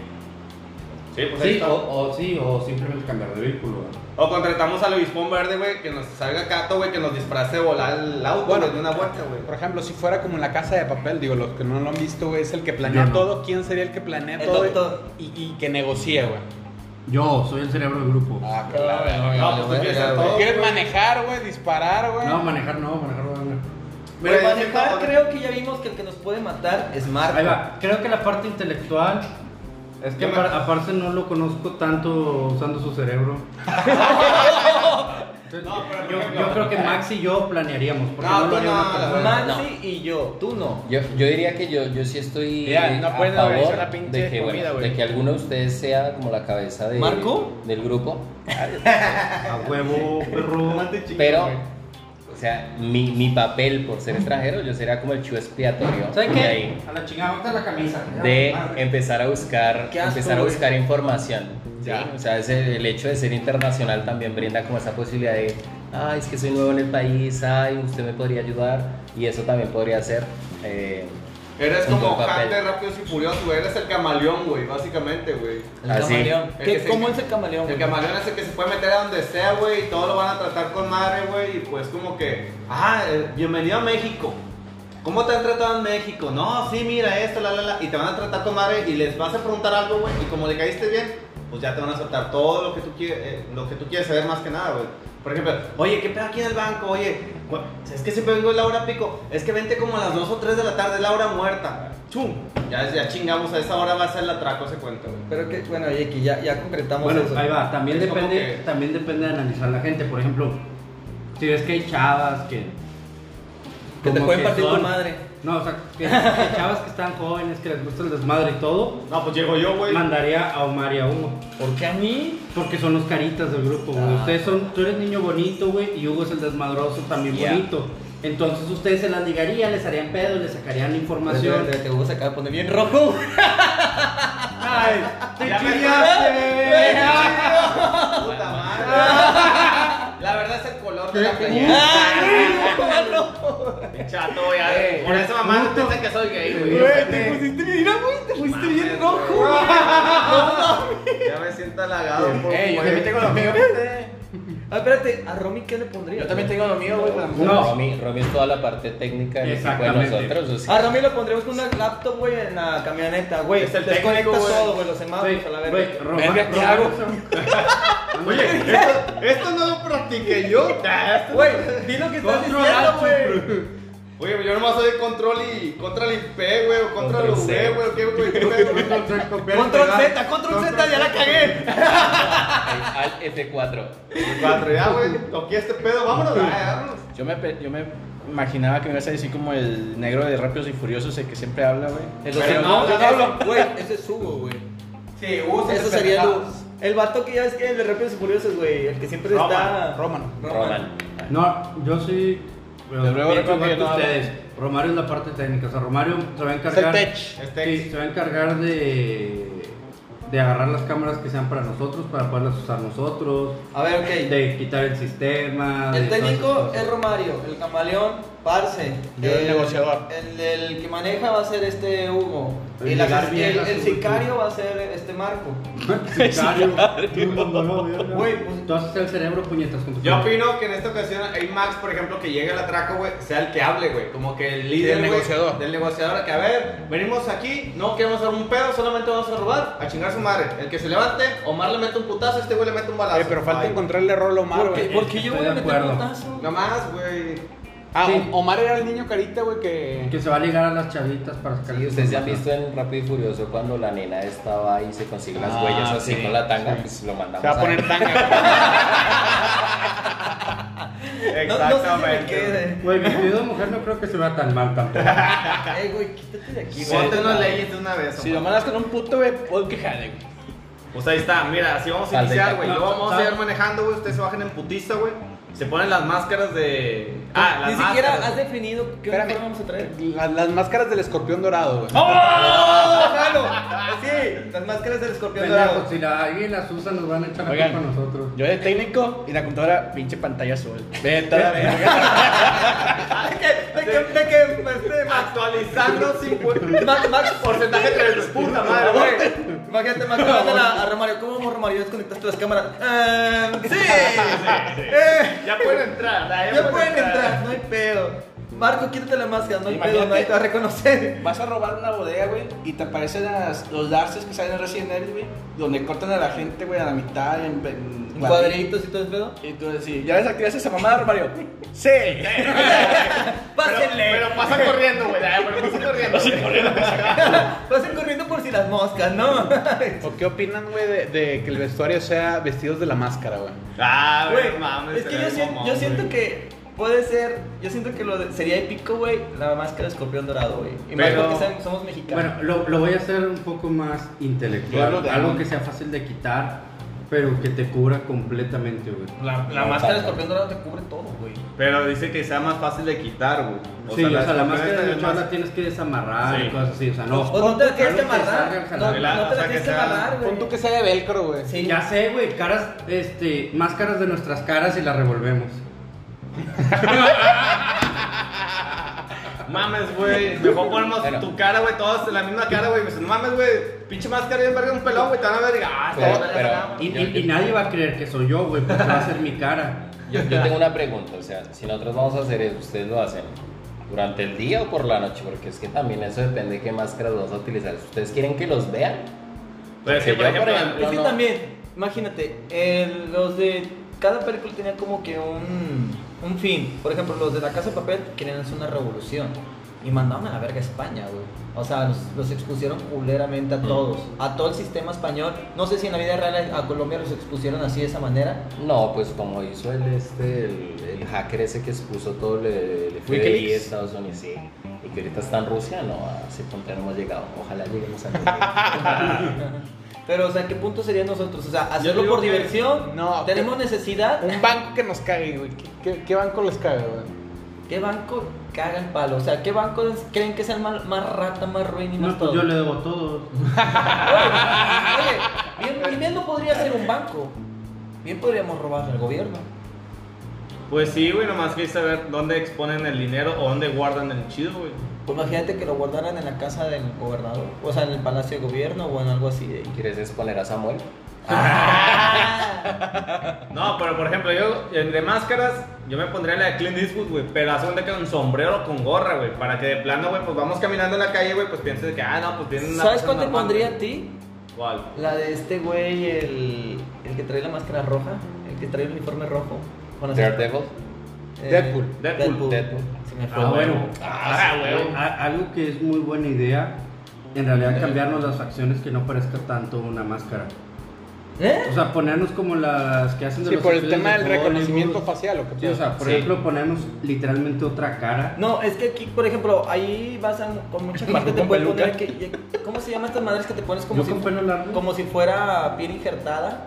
Sí, pues ahí Sí, está. o, o sí, o simplemente cambiar de vehículo. güey. O contratamos al obispón verde, güey, que nos salga cato, güey, que nos disfrace volar el auto, Bueno, güey, de una vuelta, güey. Por ejemplo, si fuera como en la casa de papel, digo, los que no lo han visto, güey, es el que planea Yo no. todo. ¿Quién sería el que planea El todo? doctor. Y, y que negocie, güey. Yo soy el cerebro del grupo. Ah, No, claro. no, No, no, pues tú quieres hacer todo. ¿Quieres manejar, güey? Disparar, güey. No, manejar no, manejar no. no. Pero Güey, manejar creo que ya vimos que el que nos puede matar es Marco. Ahí va, creo que la parte intelectual es que Yo me- apar- aparte no lo conozco tanto usando su cerebro. Entonces, No, pero yo, creo que Max y yo planearíamos, porque No, no, lo verdad. Mansi y yo, tú no. Yo, yo diría que yo, yo sí estoy Mira, a favor la de que, comida, de que alguno de ustedes sea como la cabeza de, ¿Marco? del grupo. A huevo, perro. Pero, o sea, mi, mi papel por ser extranjero, yo sería como el chivo expiatorio. ¿Sabes de qué? ahí, A la chingada, bota la camisa. de Madre. empezar a buscar, empezar a buscar información. O sea, ese- el hecho de ser internacional también brinda como esa posibilidad de, ay, es que soy nuevo en el país, ay, usted me podría ayudar. Y eso también podría ser. eh, Eres como buen papel. Rápidos y Furiosos, güey. Eres el camaleón, güey, básicamente, güey. El camaleón. El ¿Qué- que se- ¿Cómo es el camaleón? El camaleón es el que se puede meter a donde sea, güey, y todo lo van a tratar con madre, güey, y pues como que, ah, eh, bienvenido a México. ¿Cómo te han tratado en México? No, sí, mira esto, la, la, la, y te van a tratar con madre y les vas a preguntar algo, güey, y como le caíste bien, pues ya te van a soltar todo lo que tú quieres, eh, lo que tú quieres saber más que nada, güey. Por ejemplo, oye, ¿qué pedo aquí en el banco? Oye, es que siempre vengo a la hora pico, es que vente como a las 2 o 3 de la tarde, es la hora muerta. ¡Chum! Ya, ya chingamos, a esa hora va a ser el atraco, se cuenta, güey. Pero que, bueno, oye, que ya, ya concretamos Bueno, eso. ahí va, también Es depende, que- también depende de analizar la gente. Por ejemplo, si ves que hay chavas que. Que te pueden partir tu madre. No, o sea, que, que chavas que están jóvenes, que les gusta el desmadre y todo, No, pues llego yo, güey. mandaría a Omar y a Hugo. ¿Por qué a mí? Porque son los caritas del grupo, güey. Ah. Ustedes son, tú eres niño bonito, güey, y Hugo es el desmadroso también bonito. Entonces ustedes se las ligarían, les harían pedo, les sacarían información. Te, te, te acaba de poner bien rojo. ¡Ay! ¡Te chillaste! Puta madre. La verdad es el color de la playera. Chato, ya. Eh, Por eso mamá puto. piensa que soy gay, güey. Güey, te pusiste, mira, güey, te pusiste bien rojo. Ya me siento halagado. por yo güey. también tengo lo mío, fíjate. Ah, espérate, ¿a Romy qué le pondría? Yo también tengo lo mío, güey. pero- No. Romy, Romy es toda la parte técnica del equipo de Exactamente. nosotros. o sea, A Romy lo pondríamos con una laptop, güey, en la camioneta, güey. Es el güey. todo, güey, los semáforos a la Güey, verga. Verga, ¿qué Roma- hago? Oye, esto, esto no lo practiqué yo. Güey, di lo que estás diciendo, güey. Oye, yo nomás soy de control y contra el IP, güey, o Control V, güey, qué, güey, qué pedo. Control Z, control Z, ya la cagué. Al F4. Cuatro, ya, güey, toqué este pedo, vámonos, ya, vámonos. Yo me, yo me imaginaba que me ibas a decir como el negro de Rápidos y Furiosos, el que siempre habla, güey. Pero no, no, yo no hablo. Güey, ese es Hugo, güey. Sí, Hugo Eso sería el El vato que ya es que el de Rápidos y Furiosos, güey. El que siempre Roman, está. Roman. Roman. No, yo sí. Pero luego, ustedes. Romario es la parte técnica. O sea, Romario se va a Es el encargar. tech. Es tech. Sí, se va a encargar de. De agarrar las cámaras que sean para nosotros, para poderlas usar nosotros. A ver, ok. De quitar el sistema. El técnico es Romario, el camaleón, Parce. Yo el negociador. El, el que maneja va a ser este Hugo. El Y el, el- el sicario va a ser este Marco. Sicario. Güey, pues- tú haces el cerebro puñetas con tu Yo opino que en esta ocasión hay Max, por ejemplo, que llegue al atraco, güey, sea el que hable, güey. Como que el líder. Del negociador. Del negociador, que a ver, venimos aquí, no queremos hacer un pedo, solamente vamos a robar, a chingar a su madre. El que se levante, Omar le mete un putazo, este güey le mete un balazo. Eh, pero falta Ay, encontrarle rol a Omar, ¿Por qué, güey. por qué yo voy a meter acuerdo. putazo? No más, güey. Ah, Sí. Omar era el niño carita, güey, que... Que se va a ligar a las chavitas para Sí, ustedes ya han visto en Rápido y Furioso cuando la nena estaba ahí y se consigue las Ah, huellas así sí, con la tanga, sí. pues lo mandamos Se va a poner tanga. No, no sé si. Güey, mi querido mujer no creo que se vea tan mal tampoco. Ey, güey, quítate de aquí, güey. Ponte unas leyes de una vez. Si lo mandas con un puto, güey, pon que jale, güey. Pues ahí está, mira, así vamos a de iniciar, güey. Luego vamos a ir manejando, güey. Ustedes se bajan en putiza, güey. Se ponen las máscaras de. Ah, las Ni siquiera máscaras. has definido qué Espérame. uniforme vamos a traer. Las, las máscaras del escorpión dorado, güey. ¡Oh! ¡Jalo! Sí, las máscaras del escorpión dorado. Si la, alguien las usa nos van a echar la Oigan. culpa a nosotros. Yo de técnico y la computadora, pinche pantalla azul. Vete a la verga. ¿De qué? ¿De qué? ¿De qué? Este, Max, Actualizando sin pu- Max, Max, porcentaje de puta madre, güey. Imagínate, Max, mandan a, a Romario. ¿Cómo vamos, Romario? Desconectaste las cámaras. Ehm, sí. Eh, Ya pueden entrar, ya, ya pueden entrar, no hay pedo. Marco, quítate la máscara, no hay pedo, Imagínate. nadie te va a reconocer. Vas a robar una bodega, güey, y te aparecen las, los darces que salen en Resident Evil, güey, donde cortan a la gente, güey, a la mitad, en, en En cuadritos y todo el pedo. Y tú decís, ¿ya desactivaste esa mamada, Mario? Sí. Pásenle. Pero pasa corriendo, güey. ya, Pero pasa corriendo. Pasen corriendo si las moscas, ¿no? ¿O qué opinan, güey, de, de que el vestuario sea vestidos de la máscara, güey? Ah, Güey, mames. es que yo, siento, yo siento que puede ser, yo siento que lo de- sería épico, güey, la máscara de escorpión dorado, güey. Y más Pero- porque saben que somos mexicanos. Bueno, lo, lo voy a hacer un poco más intelectual. Algo que sea fácil de quitar, pero que te cubra completamente, güey. La, la No, máscara de escorpión dorado te cubre todo, güey. Pero dice que sea más fácil de quitar, güey. sí, o sea, la máscara de más- la tienes que desamarrar Sí. y cosas así, o sea, no. O no te la tienes que amarrar. No, o te sea, la tienes que sea- amarrar, güey. Pon tú que sea de velcro, güey. Sí. Ya sé, güey, caras, este, máscaras de nuestras caras y las revolvemos. Mames, güey. Mejor ponemos Pero- tu cara, güey. Todos en la misma cara, güey. Me dicen, no mames, güey. Pinche máscara bien verga un pelón, güey. Te van a ver y ah, Pero- está verga pero- esa cámara". Y, y- y nadie va a creer que soy yo, güey, porque va a ser mi cara. Yo, yo tengo una pregunta, o sea, si nosotros vamos a hacer eso, ¿ustedes lo hacen durante el día o por la noche? Porque es que también eso depende de qué máscaras vamos a utilizar. Ustedes quieren que los vean, Pues es que, por Porque yo, por ejemplo, ejemplo, Es que no. también, imagínate, los de cada película tenía como que un, un fin. Por ejemplo, los de La Casa de Papel querían hacer una revolución. y mandaron a la verga a España, güey. O sea, los, los expusieron culeramente a todos, a todo el sistema español. No sé si en la vida real a Colombia los expusieron así de esa manera. No, pues como hizo el, este, el, el hacker ese que expuso todo el, el FBI de. Estados Unidos, sí. Y que ahorita está en Rusia, no, a ese punto no hemos llegado. Ojalá lleguemos a Pero, o sea, ¿qué punto sería nosotros? O sea, hacerlo por que- diversión. no, Tenemos necesidad. Un banco que nos cague, güey. ¿Qué, qué, qué banco les caga, güey? ¿Qué banco caga el palo? O sea, ¿qué banco creen que es el más, más rata, más ruin y más No, pues todo? yo le debo a todos. Oye, bien, bien, no podría ser un banco. Bien podríamos robarle al gobierno. Pues sí, güey, nomás que saber dónde exponen el dinero o dónde guardan el chido, güey. Pues imagínate que lo guardaran en la casa del gobernador, o sea, en el palacio de gobierno o en algo así de ahí. ¿Quieres exponer a Samuel? No, pero por ejemplo, yo entre máscaras, yo me pondría la de Clint Eastwood, güey, pero hace un con sombrero con gorra, güey, para que de plano, güey, pues vamos caminando en la calle, güey, pues pienses que, ah, no, pues viene una ¿Sabes cuál te normal, pondría a ti? ¿Cuál? La de este güey, el, el que trae la máscara roja, el que trae el uniforme rojo. Daredevil. Eh, Deadpool. Deadpool. Deadpool. Me fue. Ah, bueno. Ah, güey. A- Algo que es muy buena idea, en realidad cambiarnos las facciones que no parezca tanto una máscara. ¿Eh? O sea, ponernos como las que hacen de Sí, los por el tema de del reconocimiento facial, ¿o qué Sí, o sea, por Sí. ejemplo, ponernos literalmente otra cara. No, es que aquí, por ejemplo, ahí vas a, con mucha gente te Con puede peluca. poner que, ¿cómo se llaman estas madres que te pones como Yo si con pelo largo. como si fuera piel injertada?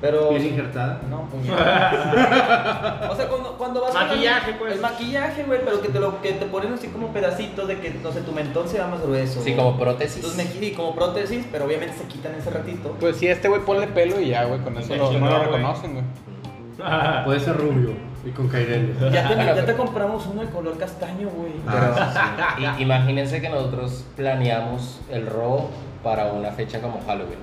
Pero Piel injertada. No, puñeta. O sea, cuando, cuando vas Maquillaje, la- pues. El maquillaje, güey, pero que te lo que te ponen así como pedacitos de que no sé, tu mentón se va más grueso. Sí, como prótesis. Entonces me sí, como prótesis, pero obviamente se quitan ese ratito. Pues sí, este güey ponle pelo y ya, güey, con eso no lo reconocen, güey. Puede ser rubio y con caireles. Ya te, ya te compramos uno de color castaño, güey. Ah, Y- imagínense que nosotros planeamos el robo para una fecha como Halloween.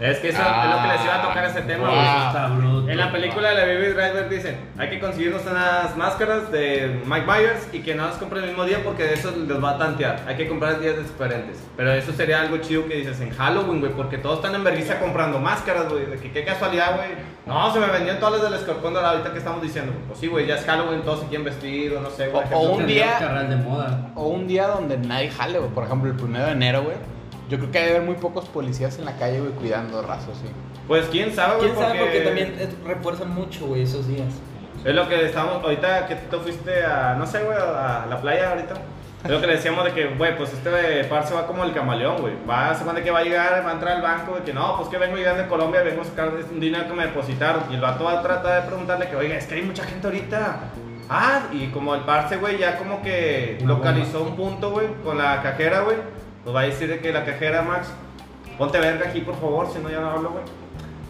Es que eso es lo que les iba a tocar ese tema, güey. Ah. Está bruto. En la película de la Baby Driver dicen, hay que conseguirnos unas máscaras de Mike Myers y que no las compren el mismo día porque de eso les va a tantear. Hay que comprar días diferentes. Pero eso sería algo chido que dices en Halloween, güey, porque todos están en vergüenza comprando máscaras, güey. De que qué casualidad, güey. No, se me vendían todas las del escorpión dorado ahorita que estamos diciendo. Pues sí, güey, ya es Halloween, todos se quieren vestir o no sé, güey. O- o un día- de moda. O un día donde nadie jale, güey. Por ejemplo, el primero de enero, güey. Yo creo que hay de haber muy pocos policías en la calle, güey, cuidando rasos, sí. Pues quién sabe, güey, ¿Quién sabe? Porque también es- refuerzan mucho, güey, esos días. Es lo que estamos, ahorita que tú fuiste a, no sé, güey, a la playa ahorita. Es lo que le decíamos de que, güey, pues este parce va como el camaleón, güey. Va, se supone que va a llegar, va a entrar al banco, de que no, pues que vengo llegando de Colombia, vengo a sacar un dinero que me depositaron. Y el vato va a tratar de preguntarle que, oiga, es que hay mucha gente ahorita. Ah, y como el parce, güey, ya como que localizó un punto, güey, con la cajera, güey. Pues va a decir de que la cajera, Max, ponte verga aquí, por favor, si no ya no hablo, güey.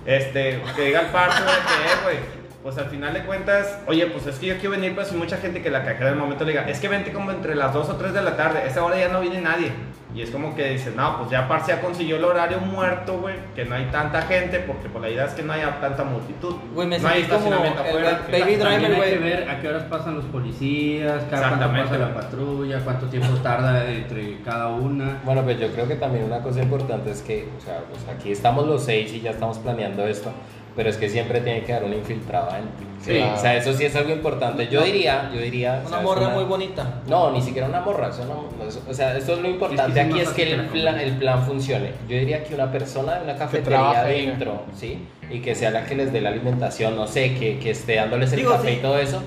Este, que diga el parce, güey, que es, güey. Pues al final de cuentas, oye, pues es que yo quiero venir, pues hay mucha gente que la cajera del momento le diga, es que vente como entre las 2 o 3 de la tarde, esa hora ya no viene nadie. Y es como que dices, no, pues ya parce ya consiguió el horario muerto, güey, que no hay tanta gente, porque pues la idea es que no haya tanta multitud. Güey, me no hay estacionamiento el afuera. Baby Driver, hay que güey. ver a qué horas pasan los policías, cada cuánto Exactamente, pasa la güey. patrulla, cuánto tiempo tarda entre cada una. Bueno, pues yo creo que también una cosa importante es que, o sea, pues aquí estamos los seis y ya estamos planeando esto, pero es que siempre tiene que haber un infiltrado adentro. Sí. O sea, eso sí es algo importante. Yo diría, yo diría... Una morra muy bonita. No, ni siquiera una morra. Eso no- eso- o sea, eso es lo importante aquí es que el plan, el plan funcione. Yo diría que una persona de una cafetería adentro, ¿sí? Y que sea la que les dé la alimentación, no sé, que, que esté dándoles el Digo, café y todo eso.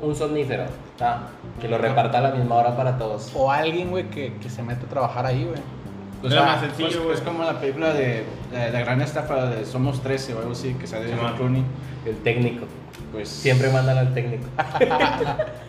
Un somnífero, ¿tá? que lo reparta a la misma hora para todos. O alguien, güey, que, que se mete a trabajar ahí, güey. O Era sea, más sencillo, pues, güey. es como la película de la, la gran estafa de Somos 13 o algo así, que sale de Simón. Clooney. El técnico. Pues Siempre mandan al técnico.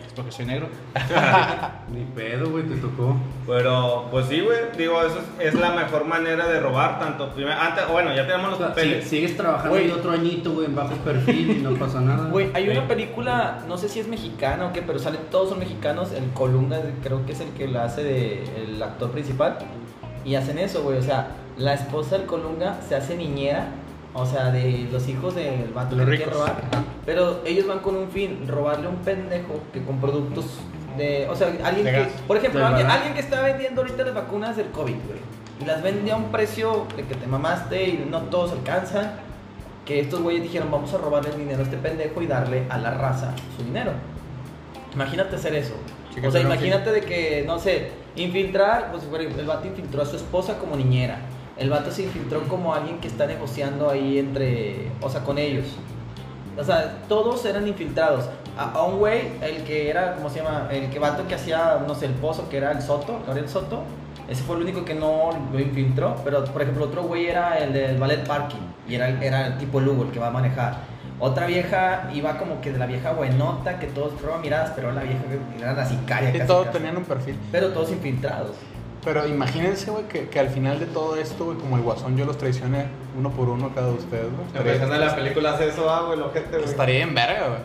es porque soy negro. Ni pedo, güey, te tocó. Pero, pues sí, güey, digo, eso es, es la mejor manera de robar, tanto primero, antes, bueno, ya tenemos los O sea, papeles. si- sigues trabajando ahí otro añito, güey, en bajo perfil y no pasa nada. Güey, hay una película, no sé si es mexicana o qué, pero salen todos son mexicanos. El Colunga creo que es el que la hace de el actor principal. Y hacen eso, güey. O sea, la esposa del Colunga se hace niñera. O sea, de los hijos del vato Los que ricos. robar. Pero ellos van con un fin, robarle a un pendejo que con productos de... O sea, alguien De que... gas. Por ejemplo, alguien, alguien que está vendiendo ahorita las vacunas del COVID, güey. Y las vende a un precio de que te mamaste y no todos alcanzan. Que estos güeyes dijeron, vamos a robarle el dinero a este pendejo y darle a la raza su dinero. Imagínate hacer eso. O sea, imagínate de que, no sé, infiltrar, pues el vato infiltró a su esposa como niñera. El vato se infiltró como alguien que está negociando ahí entre, o sea, con ellos. O sea, todos eran infiltrados. A, a un güey, el que era, ¿cómo se llama? El que vato que hacía, no sé, el pozo, que era el Soto, Gabriel Soto. Ese fue el único que no lo infiltró. Pero, por ejemplo, otro güey era el del ballet parking. Y era, era el tipo Lugo, el que va a manejar. Otra vieja iba como que de la vieja buenota, que todos probaban miradas, pero la vieja era la sicaria. Y casi, todos casi. tenían un perfil. Pero todos infiltrados. Pero imagínense, güey, que, que al final de todo esto, güey, como el guasón, yo los traicioné uno por uno a cada de ustedes, güey. Empezando la película hace eso, ah, güey, el ojete, güey. Estaría en verga, güey.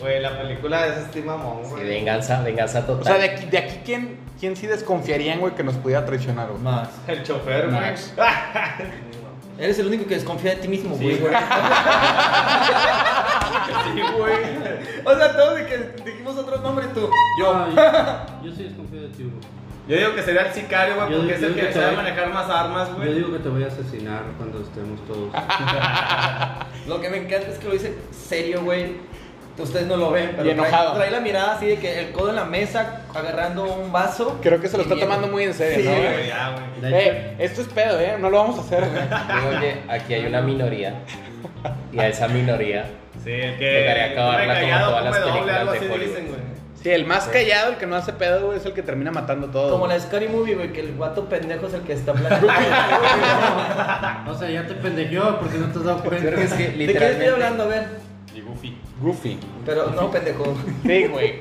Güey, la película es este mamón, Sí, güey. venganza, venganza total. O sea, de aquí, de aquí ¿quién, ¿quién sí desconfiarían, güey, que nos pudiera traicionar, güey? Más. El chofer, güey. Max. Eres el único que desconfía de ti mismo, Sí, güey. güey. Sí, güey. o sea, todos de que dijimos otro nombre tú. Yo. yo sí desconfío de ti, Hugo. Yo digo que sería el sicario, güey, Yo- porque es yo el que que sabe manejar más armas, Yo güey. digo que te voy a asesinar cuando estemos todos. Lo que me encanta es que lo dice serio, güey. Ustedes no lo ven, pero Y enojado. Trae, trae la mirada así de que el codo en la mesa, agarrando un vaso. Creo que se lo está tomando muy en serio, Sí, ¿no, Sí, güey? ya, güey. Eh, esto es pedo, ¿eh? No lo vamos a hacer, güey. Digo que aquí hay una minoría y a esa minoría Sí, el que. Tocaría acabarla como todas las películas de así Hollywood. dicen, güey. Sí, el más callado, el que no hace pedo, güey, es el que termina matando todo. Como la Scary Movie, güey, que el guato pendejo es el que está hablando. o sea, ya te pendejeó porque no te has dado Creo que cuenta. es que ¿De qué estoy hablando? A ver. Goofy. Pero no, pendejo. Sí, güey.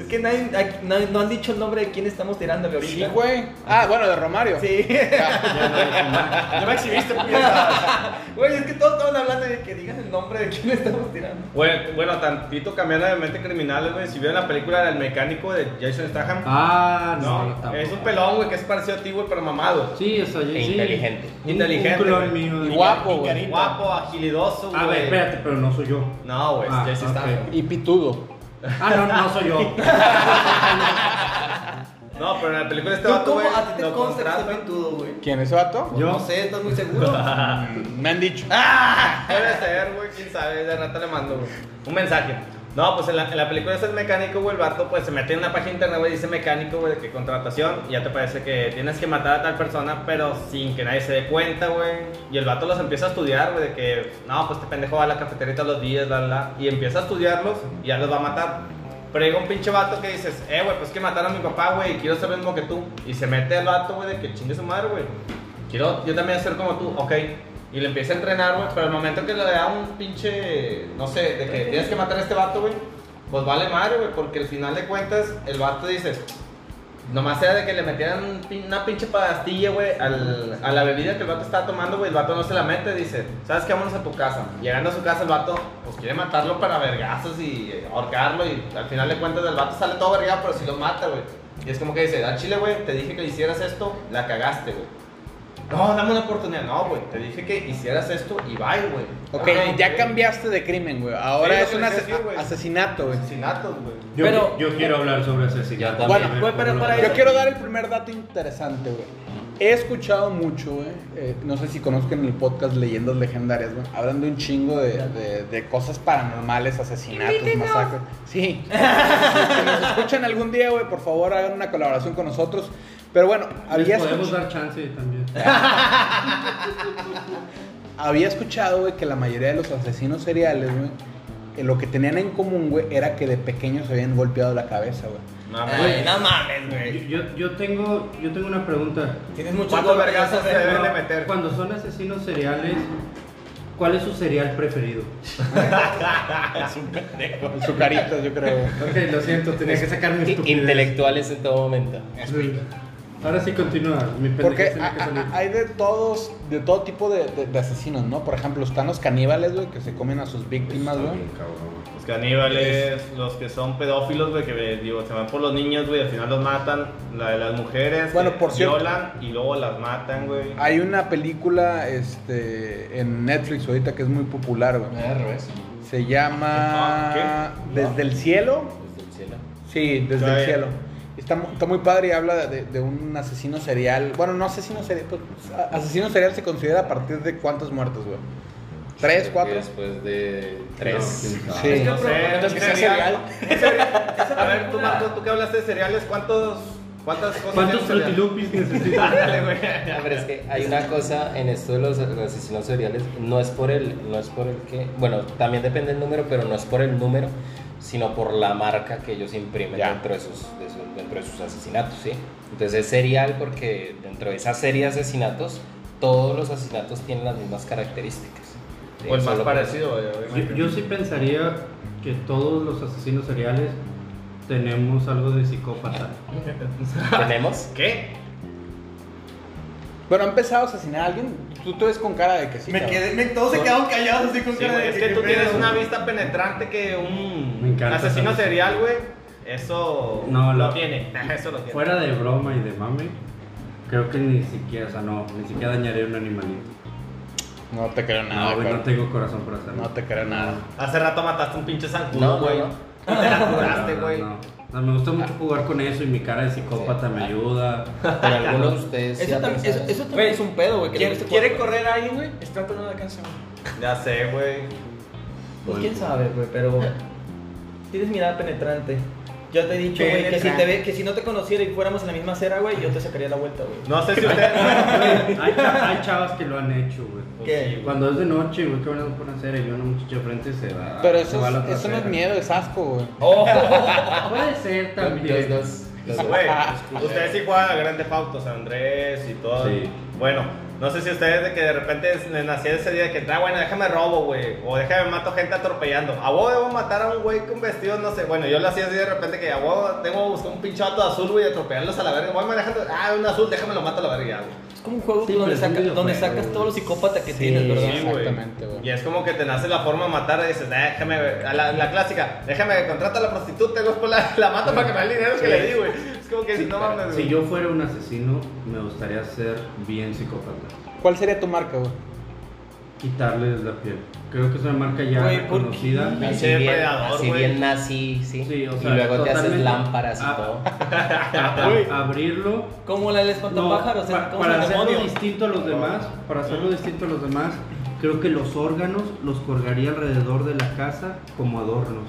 Es que nadie, no han dicho el nombre de quién estamos tirándole ahorita. Sí, güey. Ah, bueno, de Romario. Sí. Ya me exhibiste. Güey, es que todos estaban hablando de que digan el nombre de quién estamos tirando. Bueno, bueno, tantito cambiando de mente criminal, güey. Si vieron la película del mecánico de Jason Statham. Ah, no, es un pelón, güey, que es parecido a ti, güey, pero mamado. Sí, o sea, yo e sí. inteligente. Un- Inteligente, Un mío. Y guapo, güey. Guapo, agilidoso, güey. A ver, espérate, pero no soy yo. No, güey, Ah, Jason ok. Statham. Y pitudo. Ah, no, no soy yo. No, pero en la película este ¿Tú vato, güey, a ti te lo consta que contratan. soy pintudo, güey? ¿Quién, ese vato? Yo. No sé, ¿estás muy seguro? Me han dicho. Debe ser, güey, quién sabe, de rato le mando, güey. Un mensaje. No, pues en la, en la película es el mecánico, güey, el vato, pues se mete en una página internet, güey, dice mecánico, güey, de que contratación, y ya te parece que tienes que matar a tal persona, pero sin que nadie se dé cuenta, güey. Y el vato los empieza a estudiar, güey, de que, no, pues este pendejo va a la cafetería todos los días, la, la, la, y empieza a estudiarlos, y ya los va a matar. Pero llega un pinche vato que dices, eh, güey, pues que mataron a mi papá, güey, y quiero ser lo mismo que tú. Y se mete el vato, güey, de que chingue su madre, güey. Quiero yo también ser como tú, ok. Y le empieza a entrenar, güey, pero el momento que le da un pinche, no sé, de que tienes que matar a este vato, güey, pues vale madre, güey, porque al final de cuentas el vato dice, nomás era de que le metieran una pinche pastilla, güey, al- a la bebida que el vato estaba tomando, güey, el vato no se la mete, dice, ¿sabes qué? Vámonos a tu casa. Llegando a su casa el vato, pues quiere matarlo para vergazos y eh, ahorcarlo y al final de cuentas el vato sale todo vergado, pero si lo mata, güey. Y es como que dice, ah, chile, güey, te dije que hicieras esto, la cagaste, güey. No, dame una oportunidad. No, güey, te dije que hicieras esto y bye, güey. Ok, Ah, ya cambiaste de crimen, güey. Ahora Sí, es un ase- sí, güey. asesinato, güey. Asesinatos, güey. Yo, Pero- yo quiero hablar sobre Yo asesinato. también. Bueno, güey, pero para Yo quiero dar el primer dato interesante, güey. He escuchado mucho, güey. eh, no sé si conozcan el podcast Leyendas Legendarias, güey. Hablan de un chingo de, de- de cosas paranormales, asesinatos, masacres. Sí. si nos escuchan algún día, güey, por favor hagan una colaboración con nosotros. Pero bueno, había Les podemos escuchado, dar chance también. había escuchado, güey, que la mayoría de los asesinos seriales, güey, eh, lo que tenían en común, güey, era que de pequeños se habían golpeado la cabeza, güey. Mames. Ay, no mames, güey. Yo, yo, tengo, yo tengo una pregunta. Tienes muchos ¿Cuántos golpes, vergazos ya se deben de meter? Cuando son asesinos seriales, ¿cuál es su cereal preferido? Su carita, yo creo. Ok, lo siento, tenía que sacar mi estupidez. Intelectuales en todo momento. Ahora sí continúa. Mi Porque a- a- hay de todos, de todo tipo de, de- de asesinos, ¿no? Por ejemplo, están los caníbales, güey, que se comen a sus víctimas, güey. Los caníbales, los que son pedófilos, güey, que digo, se van por los niños, güey, al final los matan. La de las mujeres, Bueno, por cierto- violan y luego las matan, güey. Hay una película este, en Netflix ahorita que es muy popular, güey. Se llama Ah, Desde el cielo. Desde el cielo. Sí, desde el cielo. Está, está muy padre y habla de, de un asesino serial. Bueno, no asesino serial, pues, asesino serial se considera a partir de cuántas muertes, güey. ¿Tres, cuatro? Después de tres. No. Sí. Es que No el sé, problema es un que sea cereal. cereal. A ver, tú, Marco, tú que hablaste de cereales, ¿cuántos, ¿cuántas cosas ¿Cuántos frutilupis necesitas? Pero es que hay una cosa en esto de los, los asesinos seriales, no es por el, no es por el que, bueno, también depende del número, pero no es por el número, sino por la marca que ellos imprimen Ya. dentro de, sus, de sus- dentro de sus asesinatos, ¿sí? Entonces es serial porque dentro de esa serie de asesinatos, todos los asesinatos tienen las mismas características. ¿sí? O el más parecido, Yo, obviamente. yo sí pensaría que todos los asesinos seriales tenemos algo de psicópata. ¿Tenemos? ¿Qué? Bueno, ha empezado a asesinar a alguien. Tú te ves con cara de que sí. Me cabrón. quedé, me- todos se quedaron callados así con Sí, cara güey, de es que tú ¿qué tienes pedo? una vista penetrante que Me un encanta asesino esa serial, güey, eso No, lo tiene. Eso lo tiene. Fuera de broma y de mame, creo que ni siquiera, o sea, no, ni siquiera dañaría un animalito. No te creo nada, No, güey, no cabrón. tengo corazón para hacerlo. No te creo nada. Hace rato mataste un pinche zancudo, no, güey. no. Te la No, güey. me gusta mucho jugar con eso y mi cara de psicópata Sí. me ayuda. Pero algunos de ustedes Eso, ha tam- pensado eso, también es un pedo, güey. ¿Quiere, quiere correr a alguien, güey? Está pero no la alcanza, güey. Ya sé, güey. Pues quién sabe, güey, pero tienes mirada penetrante. Yo te he dicho, güey, que si, Penetrante. te ve, que si no te conociera y fuéramos en la misma acera, güey, yo te sacaría la vuelta, güey. No sé si usted. hay, hay chavas que lo han hecho, güey. ¿Qué? Cuando es de noche, güey, que van a poner hacer y ve una muchacha frente se va. Pero se eso, va a la es- eso no es miedo, es asco, güey. Oh, Puede ser Los también. dos. los dos. Güey, ustedes sí juegan a Grande Auto, San Andrés y todo. Sí. Bueno, no sé si ustedes de que de repente les nacía ese día de que, ah, bueno, déjame robo, güey. O déjame mato gente atropellando. A vos debo matar a un güey con vestido, no sé. Bueno, yo lo hacía así de repente que a vos tengo que buscar un pinche vato azul, güey, y atropellarlos a la verga. Voy manejando, ah, un azul, déjame lo mato a la verga, güey. Es como un juego Sí, donde, saca- donde sacas todos los psicópatas que Sí, tienes, ¿verdad? sí. güey. Exactamente, güey. Y es como que te nace la forma de matar y dices, "Ah, déjame, a la, la clásica, déjame contrata a la prostituta y luego la, la mato para que me dé el dinero que le di, güey. Es como que Sí, no mames, Si yo fuera un asesino, me gustaría ser bien psicópata. ¿Cuál sería tu marca, güey? Quitarles la piel. Creo que es una marca ya ¿por conocida. Así bien, así bien nazi, sí. Sí, o sea, y luego te haces lámparas y Ah. todo. A- a- abrirlo. Como la del No, espantapájaros, pa- como para hacerlo demonio. distinto a los demás, para hacerlo distinto a los demás, creo que los órganos los colgaría alrededor de la casa como adornos.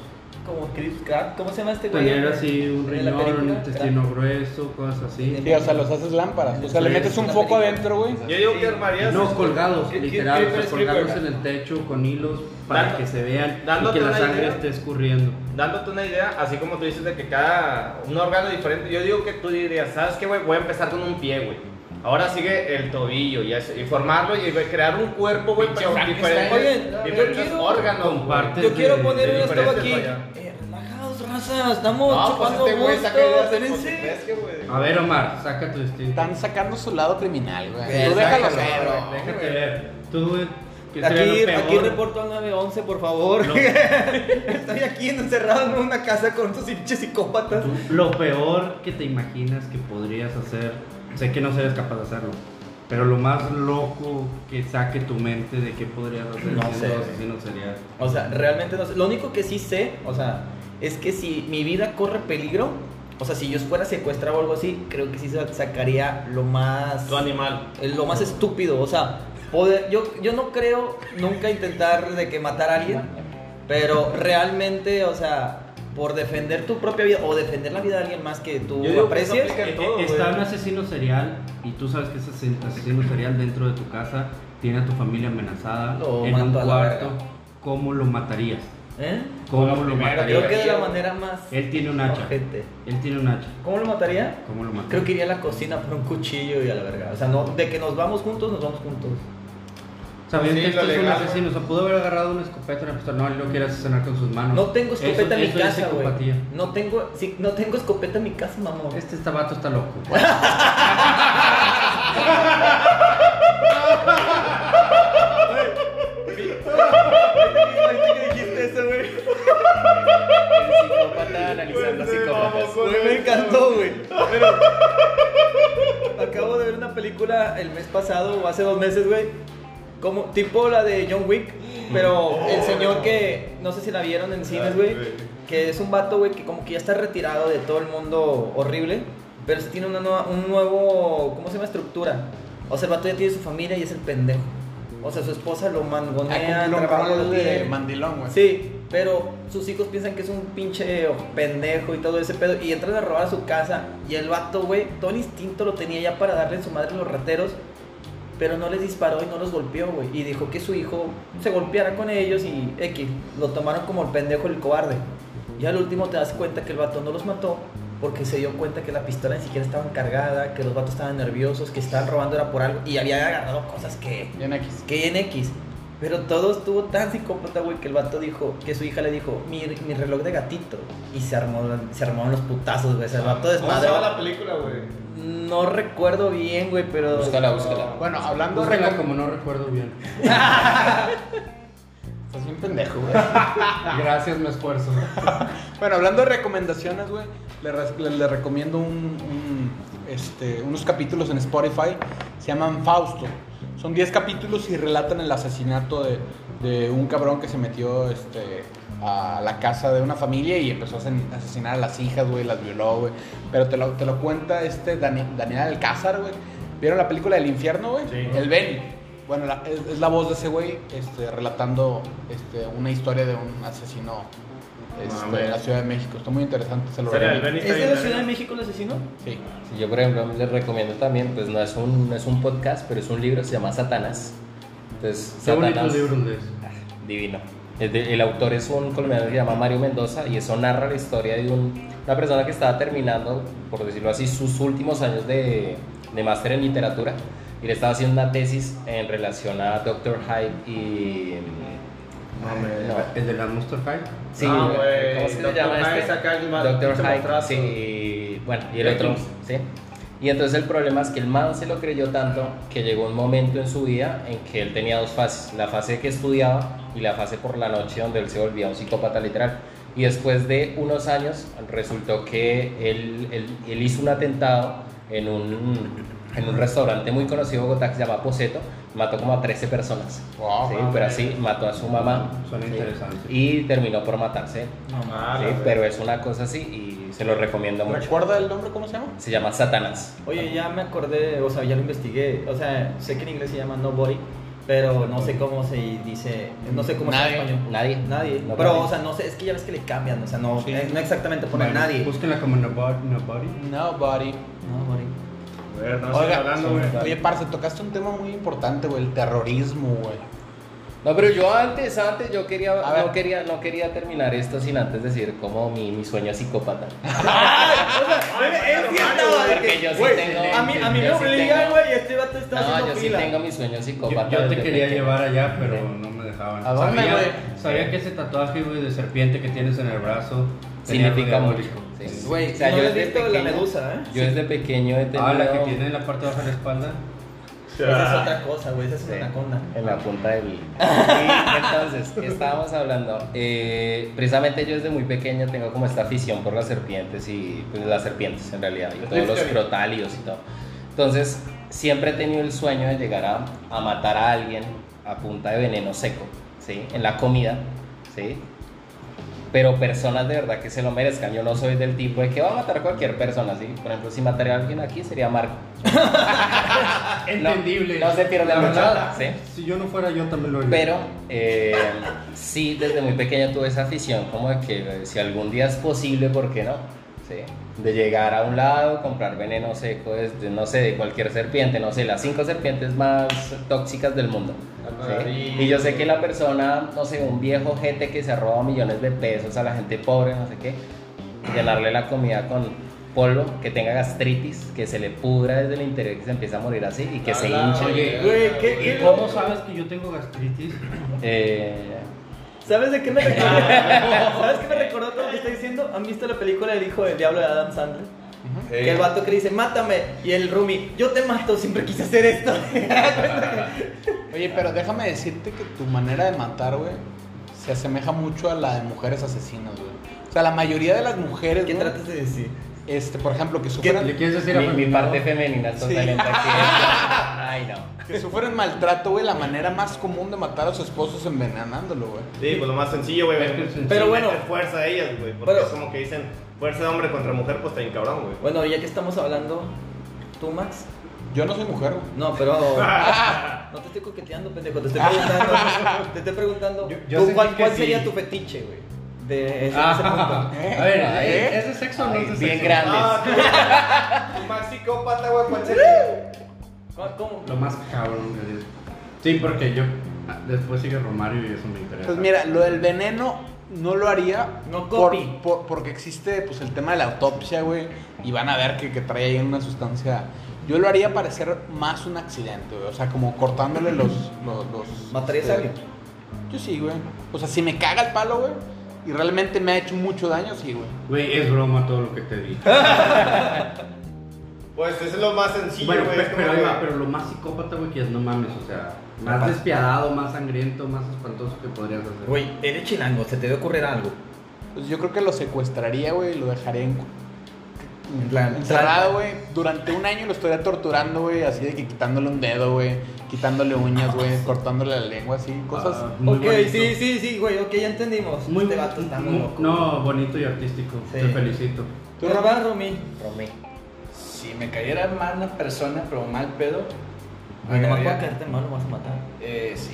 Como Chris Pratt, ¿cómo se llama este güey? Tener así un riñón, un intestino grueso, cosas así. Sí, o sea, los haces lámparas. O sea, le metes un foco adentro, güey. Yo digo que armarías. No, colgados, Cri- literal, o sea, Creeper. en el techo con hilos para Dando- que se vean y que la sangre idea. esté escurriendo. dándote una idea, así como tú dices de que cada un órgano diferente, yo digo que tú dirías, ¿sabes qué, güey? Voy a empezar con un pie, güey. Ahora sigue el tobillo y, formarlo y crear un cuerpo, güey, pero diferentes, Oye, yo diferentes quiero- órganos. Partes Yo quiero de- poner una escoba aquí. Eh, relajados, raza, estamos No, pues chupando este gusto, güey. A ver, Omar, saca tu instinto. Están sacando su lado criminal, güey. Pues, Tú déjalo ser. Déjate ver. Tú, güey, ¿qué sería Aquí, aquí reporto al 911, por favor. Estoy aquí encerrado en una casa con estos pinches psicópatas. Lo peor que te imaginas que podrías hacer, sé que no seres capaz de hacerlo, pero lo más loco que saque tu mente de qué podrías hacer No sé. asesino serial. O sea, realmente no sé. Lo único que sí sé, o sea, es que si mi vida corre peligro, o sea, si yo fuera secuestrado o algo así, creo que sí sa- sacaría lo más. Tu animal. eh, Lo más estúpido, o sea, poder- yo, yo no creo nunca intentar de que matar a alguien, pero realmente, o sea, por defender tu propia vida o defender la vida de alguien más que tú que aprecies. Eh, todo, eh, Está güey. un asesino serial y tú sabes que ese ase- asesino serial dentro de tu casa tiene a tu familia amenazada Lo en un cuarto. ¿Cómo lo matarías? ¿Eh? ¿Cómo Lo matarías? Creo que de la manera más. Él tiene un hacha. ojete. Él tiene un hacha. ¿Cómo lo mataría? ¿Cómo lo matarías? Creo que iría a la cocina por un cuchillo y a la verga. O sea, no, de que nos vamos juntos, nos vamos juntos. Sabían Sí, que esto es un asesino. O sea, pudo haber agarrado una escopeta, una pistola. No, él lo quiere asesinar con sus manos. No tengo escopeta Eso- en mi casa, güey. No tengo, sí, no tengo escopeta en mi casa, mamón. Este este vato está loco. ¿Qué dijiste eso, güey? El psicópata analizando psicópatas. Güey, me encantó, güey. Pero acabo de ver una película el mes pasado o hace dos meses, güey. Como tipo la de John Wick, pero el señor que no sé si la vieron en cines, güey, que es un vato, güey, que como que ya está retirado de todo el mundo horrible, pero sí tiene una nueva, un nuevo, ¿cómo se llama? Estructura. O sea, el vato ya tiene su familia y es el pendejo. O sea, su esposa lo Ah, mangonea, rol lo de mandilón, güey. Sí, pero sus hijos piensan que es un pinche pendejo y todo ese pedo. Y entran a robar a su casa. Y el vato, güey, todo el instinto lo tenía ya para darle en su madre a los rateros. Pero no les disparó y no los golpeó, güey. Y dijo que su hijo se golpeara con ellos y X. Lo tomaron como el pendejo, el cobarde. Y al último te das cuenta que el vato no los mató porque se dio cuenta que la pistola ni siquiera estaba cargada, que los vatos estaban nerviosos, que estaban robando era por algo. Y había agarrado cosas que Bien X. que en X. Pero todo estuvo tan psicópata, güey, que el vato dijo, que su hija le dijo, mi, mi reloj de gatito. Y se armó, se armaron los putazos, güey. O sea, el vato ¿Cómo se llama desmadró. la película, güey? No recuerdo bien, güey, pero. Búscala, búscala. Bueno, hablando de Búscala como no recuerdo bien. Estás bien pendejo, güey. Gracias, me esfuerzo. Bueno, hablando de recomendaciones, güey, le, res- le- le recomiendo un, un, este, unos capítulos en Spotify. Se llaman Fausto. Son 10 capítulos y relatan el asesinato de, de un cabrón que se metió este, a la casa de una familia y empezó a asesinar a las hijas, güey, las violó, güey. Pero te lo, te lo cuenta este Dani- Daniel Alcázar, güey. ¿Vieron la película del infierno, güey? Sí. El Benny. Bueno, la- es, es la voz de ese güey este, relatando este, una historia de un asesino este, Mames. en la Ciudad de México. Está muy interesante, se lo ¿Sería el recomiendo. Benny está ¿Es de la Ciudad de? México el asesino? Sí. Sí, yo, por ejemplo, les recomiendo también, pues no es un, no es un podcast, pero es un libro, se llama Satanás. Entonces, Qué Satanás, libro lees. ah, divino. El, de- el autor es un colombiano que se llama Mario Mendoza y eso narra la historia de un- una persona que estaba terminando, por decirlo así, sus últimos años de, de máster en literatura y le estaba haciendo una tesis en relación a Dr. Hyde y... No. ¿El de la Monster High? Sí, Ah, güey, ¿cómo se le Dr. llama Hyde este? saca Doctor Hyde, sí. Bueno, y el otro, sí. Y entonces el problema es que el man se lo creyó tanto que llegó un momento en su vida en que él tenía dos fases, la fase que estudiaba y la fase por la noche donde él se volvía un psicópata literal. Y después de unos años resultó que él, él- él hizo un atentado en un, en un restaurante muy conocido de Bogotá que se llama Poseto, mató como a 13 personas. Wow, sí, pero así mató a su mamá. Suena sí, interesante. Y terminó por matarse. No, Ah, Sí, pero es una cosa así y se lo recomiendo mucho. ¿Recuerda el nombre? ¿Cómo se llama? Se llama Satanás. Oye, ya me acordé, o sea, ya lo investigué. O sea, sé que en inglés se llama Nobody, pero no sé cómo se dice, no sé cómo Nadie. está en español. Nadie. Nadie. Nobody. Pero, o sea, no sé, es que ya ves que le cambian, o sea, no, Sí. eh, no exactamente Bueno, nadie. Búsquenla como Nobody. Nobody. Nobody. Nobody. Ver, no estoy Oiga, hablando, güey. oye, parce, tocaste un tema muy importante, güey, el terrorismo, güey. No, pero yo antes, antes, yo quería, A ver. no quería, no quería terminar esto sin antes decir como mi, mi sueño psicópata. Es cierto, Porque que, yo sí güey, tengo- a mí, a mí me yo sí obligan, tengo- güey, y este vato está No, haciendo yo sí fila. tengo mi sueño Yo, psicópata. yo te desde quería pequeño. llevar allá, pero no me dejaban. ¿A dónde, sabía, güey? sabía que ese tatuaje, güey, de serpiente que tienes en el brazo Significa mucho. Sí. Güey, O sea, ¿no yo desde visto la pequeño- medusa, eh? Yo desde pequeño he tenido Ah, la que tiene en la parte baja de la espalda. Esa es otra cosa, güey, esa es Sí, una anaconda. En la punta del. Entonces, ¿qué estábamos hablando? Eh, precisamente yo desde muy pequeño tengo como esta afición por las serpientes y pues las serpientes en realidad, y todos los crotálidos y todo. Entonces, siempre he tenido el sueño de llegar a, a matar a alguien a punta de veneno seco, ¿sí? En la comida, ¿sí? Pero personas de verdad que se lo merezcan. Yo no soy del tipo de que va a matar a cualquier persona, ¿sí? Por ejemplo, si mataría a alguien aquí sería Marco. Entendible. No, no se pierde La verdad, ¿sí? Si yo no fuera yo también lo haría. Pero eh, sí, desde muy pequeño tuve esa afición, como de que eh, si algún día es posible, ¿por qué no? ¿Sí? De llegar a un lado, comprar veneno seco, desde, no sé, de cualquier serpiente, no sé, las cinco serpientes más tóxicas del mundo. ¿sí? Y yo sé que la persona, no sé, un viejo gente que se roba millones de pesos a la gente pobre, no sé qué, llenarle la comida con polvo, que tenga gastritis, que se le pudra desde el interior, que se empieza a morir así y que se hinche. Oye, Güey, ¿qué, ¿y qué cómo sabes que yo tengo gastritis? Eh, ¿Sabes de qué me recordó? ¿Sabes qué me recordó todo lo que está diciendo? ¿Han visto la película El hijo del diablo de Adam Sandler? Que el vato que dice, mátame. Y el Rumi, yo te mato, siempre quise hacer esto. Oye, pero déjame decirte que tu manera de matar, güey, se asemeja mucho a la de mujeres asesinas, güey. O sea, la mayoría de las mujeres, ¿Qué tratas de decir? Este, por ejemplo, que ¿Le sufren, quieres decir a mi, parte femenina Sí. totalmente aquí. Ay, no. que sufren maltrato, güey, la manera más común de matar a su esposo es envenenándolo, güey. Sí, pues lo más sencillo, güey. Pero bueno. Fuerza a ellas, güey. Porque Pero- es como que dicen, fuerza de hombre contra mujer, pues está bien cabrón, güey. Bueno, ya que estamos hablando, tú, Max, Yo no soy mujer, güey. No, pero. No te estoy coqueteando, pendejo. Te estoy preguntando. te estoy preguntando. Yo- yo ¿tú sentí ¿Cuál, que cuál sí. sería tu fetiche, güey? De ese, Ah, ese punto. a ver, ¿Eh? ¿es de sexo o no es de Bien grandes. Ah, tu más psicópata, güey, ¿cuál sería? ¿Cómo-. Lo más cabrón que digo. Sí, porque yo. ah, Después sigue Romario y eso me interesa. Pues mira, lo del veneno no lo haría No copy. por- porque existe pues el tema de la autopsia, güey, y van a ver que, que trae ahí una sustancia. Yo lo haría parecer más un accidente, güey, o sea, como cortándole los... los, los ¿Matarías a este, alguien? Yo sí, güey. O sea, si me caga el palo, güey, y realmente me ha hecho mucho daño, sí, güey. Güey, es broma todo lo que te dije. Pues eso es lo más sencillo, bueno, güey. pero, que- va, pero lo más psicópata, güey, que es no mames, o sea, más despiadado, más sangriento, más espantoso que podrías hacer. Güey, eres chilango, se te debe ocurrir algo. Pues yo creo que lo secuestraría, güey, y lo dejaría en, En plan, encerrado, güey. Durante un año lo estaría torturando, güey, así de que quitándole un dedo, güey, quitándole uñas, güey, cortándole la lengua, así, cosas. Ah, muy ok, bonito. sí, sí, sí, güey, ok, ya entendimos. Muy, este vato está muy muy- loco. No, bonito y artístico. Sí. Te felicito. ¿Tú no vas, Romy? Romy. Si me cayera mal una persona, pero mal pedo. Nomás agarraría- para caerte mal lo vas a matar. Eh, sí.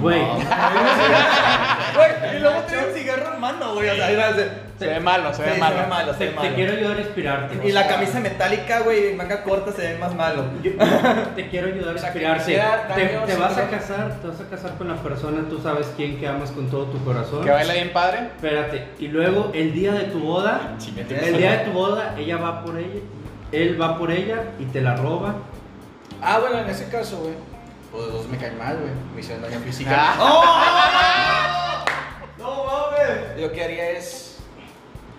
Güey, Güey, un cigarro en mano, güey. O sea, ahí va a ser- Se ve malo, se ve Sí, malo. se ve malo, se te, ve te malo. quiero ayudar a inspirarte. Y la camisa metálica, güey, manga corta se ve más malo. Te quiero ayudar a quisiera Te, te vas a casar, te vas a casar con la persona, tú sabes quién que amas con todo tu corazón. Que baila bien padre. Espérate, y luego el día de tu boda, el día de tu boda, ella va por ella, él va por ella y te la roba. Ah, bueno, en ese caso, güey. Pues los dos me caen mal, güey. Me hicieron daño física. Ah. ¡No mames! Lo que haría es,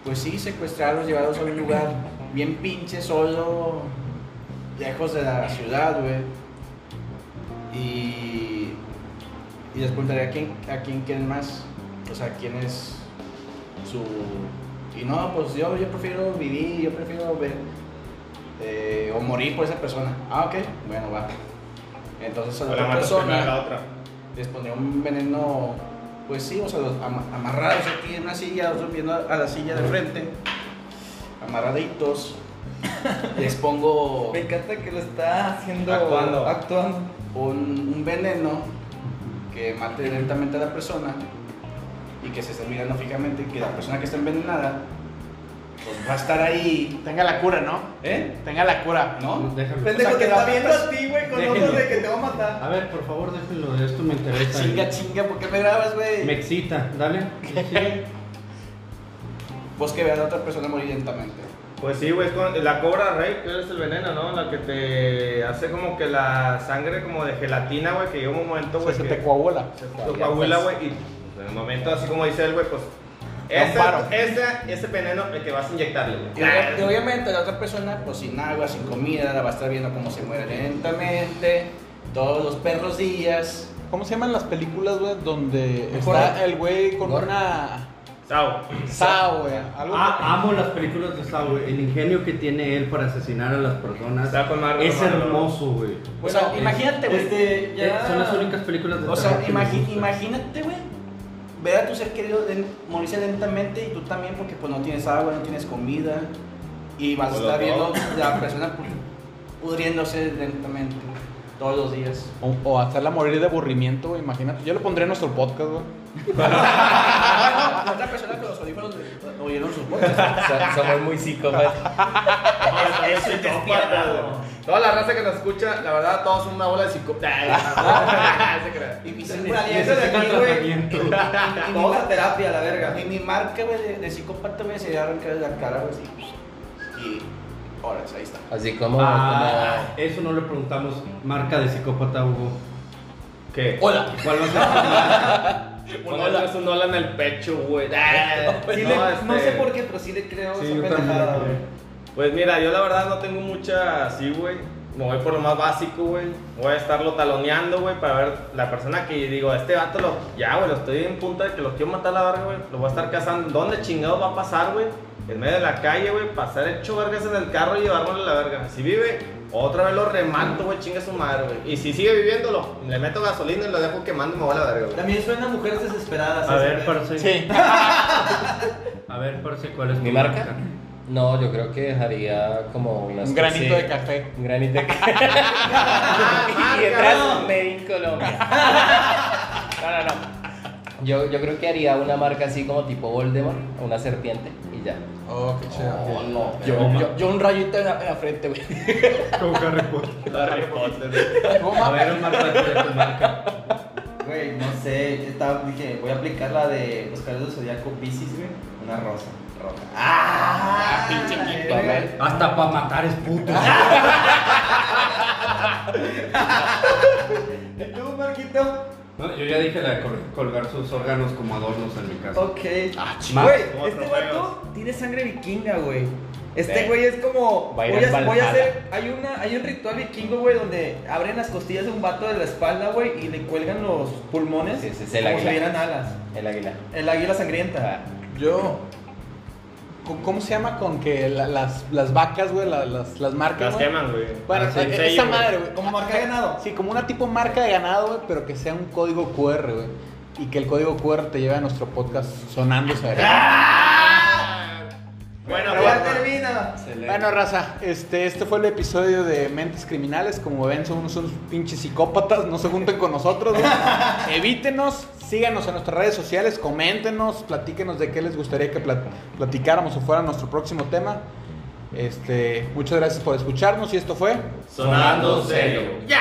pues sí, secuestrarlos, llevarlos a un lugar bien pinche, solo, lejos de la ciudad, güey. Y, y les preguntaría a quién, a quién quieren más, o sea, quién es su... Y no, pues yo, yo prefiero vivir, yo prefiero ver, eh, o morir por esa persona. Ah, ok, bueno, va. Entonces a la otra persona la otra. les pondría un veneno, pues sí, o sea, amarrados aquí en una silla, otros viendo a la silla de frente, amarraditos. Les pongo Me encanta que lo está haciendo. Actuando. Actuando. un, un veneno que mate lentamente a la persona y que se esté mirando fijamente, que la persona que está envenenada pues va a estar ahí. Tenga la cura, ¿no? ¿Eh? Tenga la cura. ¿No? Déjalo. Pendejo, O sea, te que está viendo a ti, güey, con Déjenlo. ojos de que te va a matar. A ver, por favor, déjenlo de esto, me interesa. Chinga, chinga, ¿por qué me grabas, güey? Me excita, dale. sigue. Pues que vea a la otra persona morir lentamente. Pues sí, güey, es con la cobra rey, que es el veneno, ¿no? La que te hace como que la sangre como de gelatina, güey, que llega un momento, O sea, güey, se que te coagula. se te coagula, güey, y en el momento, así como dice él, güey, pues... Ese, paro. ese, ese veneno el que vas a inyectarle, güey. Y, obvia- y obviamente la otra persona, pues sin agua, sin comida, la va a estar viendo cómo se muere lentamente, todos los perros días. ¿Cómo se llaman las películas, güey? Donde Gore. está el güey con una. Sao. Sao, güey. Ah, amo las películas de Saw, güey. El ingenio que tiene él para asesinar a las personas Está con madre, es hermoso, güey. O sea, imagínate, güey. Este, ya. Son las únicas películas de O sea, imagi- imagínate, güey, ver a tu ser querido morirse lentamente y tú también porque pues no tienes agua, no tienes comida y vas a Pues estar viendo la persona pu- pudriéndose lentamente todos los días. O, o hacerla morir de aburrimiento, güey. Imagínate. Yo lo pondré en nuestro podcast, güey. la otra persona con los audífonos le- oyeron sus voces. So- somos muy psicópatas. Psicópata. Toda la raza que nos escucha, la verdad, todos son una bola de psicópatas. Y mi aliento de a mar- terapia, la verga. y mi marca, de, de psicópata, güey, sería arrancar la cara, güey, así. Y ahora, ahí está. Así como, Ah, eso no le preguntamos. Marca de psicópata, Hugo. ¿Qué? Hola. ¿Cuál va a Ponerle un hola en el pecho, güey. Sí No, le- este- No sé por qué, pero sí le creo Sí, esa pendejada, güey. Pues mira, yo la verdad no tengo mucha así, güey. Me voy por lo más básico, güey. Voy a estarlo taloneando, güey, para ver la persona que digo, este vato lo. Ya, güey, lo estoy en punto de que lo quiero matar a la verga, güey. Lo voy a estar cazando. ¿Dónde chingados va a pasar, güey? En medio de la calle, güey, pasar hecho vergas en el carro y llevármelo a la verga. Si vive, otra vez lo remato, güey, chinga su madre, güey. Y si sigue viviendo, lo- le meto gasolina y lo dejo quemando y me voy a la verga, güey. También suena mujeres desesperadas. A ver, parce. Sí. A ver, parce, ¿cuál es tu ¿Mi marca? No, yo creo que dejaría como una Un granito de café. Un granito de café. y detrás Made in Colombia. No, no, no. Yo, yo creo que haría una marca así como tipo Voldemort, una serpiente y ya. Oh, qué chido. Oh, no. Yo, yo, yo un rayito en la, en la frente, güey. Como Harry Potter. Harry Potter. ¿Cómo, A ver, un marco de tu marca. Güey, no sé, estaba, dije, voy a aplicar la de los caballeros del zodiaco Pisces, güey. Una rosa, roja. ¡Ah! pinche quinto, güey. güey. Hasta para matar es puto. ¿Y tú, Marquito? No, yo ya dije la de col- colgar sus órganos como adornos en mi casa. Ok. Ah, Güey, este vato tiene sangre vikinga, güey. Este güey es como. Voy, a, voy a Valhalla. hacer. Hay, una, hay un ritual vikingo, güey, donde abren las costillas de un vato de la espalda, güey, y le cuelgan los pulmones. Sí, sí, sí, el como águila. si vieran alas. El águila. El águila sangrienta. Yo. ¿Cómo- ¿Cómo se llama con que la- las, las vacas, güey, la- las, las marcas? Las güey? queman, güey. Bueno, Ah, sí, e- esa sello, madre, güey. Como marca de ganado. Sí, como una tipo marca de ganado, güey, pero que sea un código QR, güey. Y que el código QR te lleve a nuestro podcast sonando. ¿sabes? Bueno, ya termina. Bueno, raza, este, este fue el episodio de Mentes Criminales. Como ven, son unos, pinches psicópatas. No se junten con nosotros. Evítenos, síganos en nuestras redes sociales, coméntenos, platíquenos de qué les gustaría que plat- platicáramos o fuera nuestro próximo tema. Este, muchas gracias por escucharnos y esto fue. sonando serio. Ya.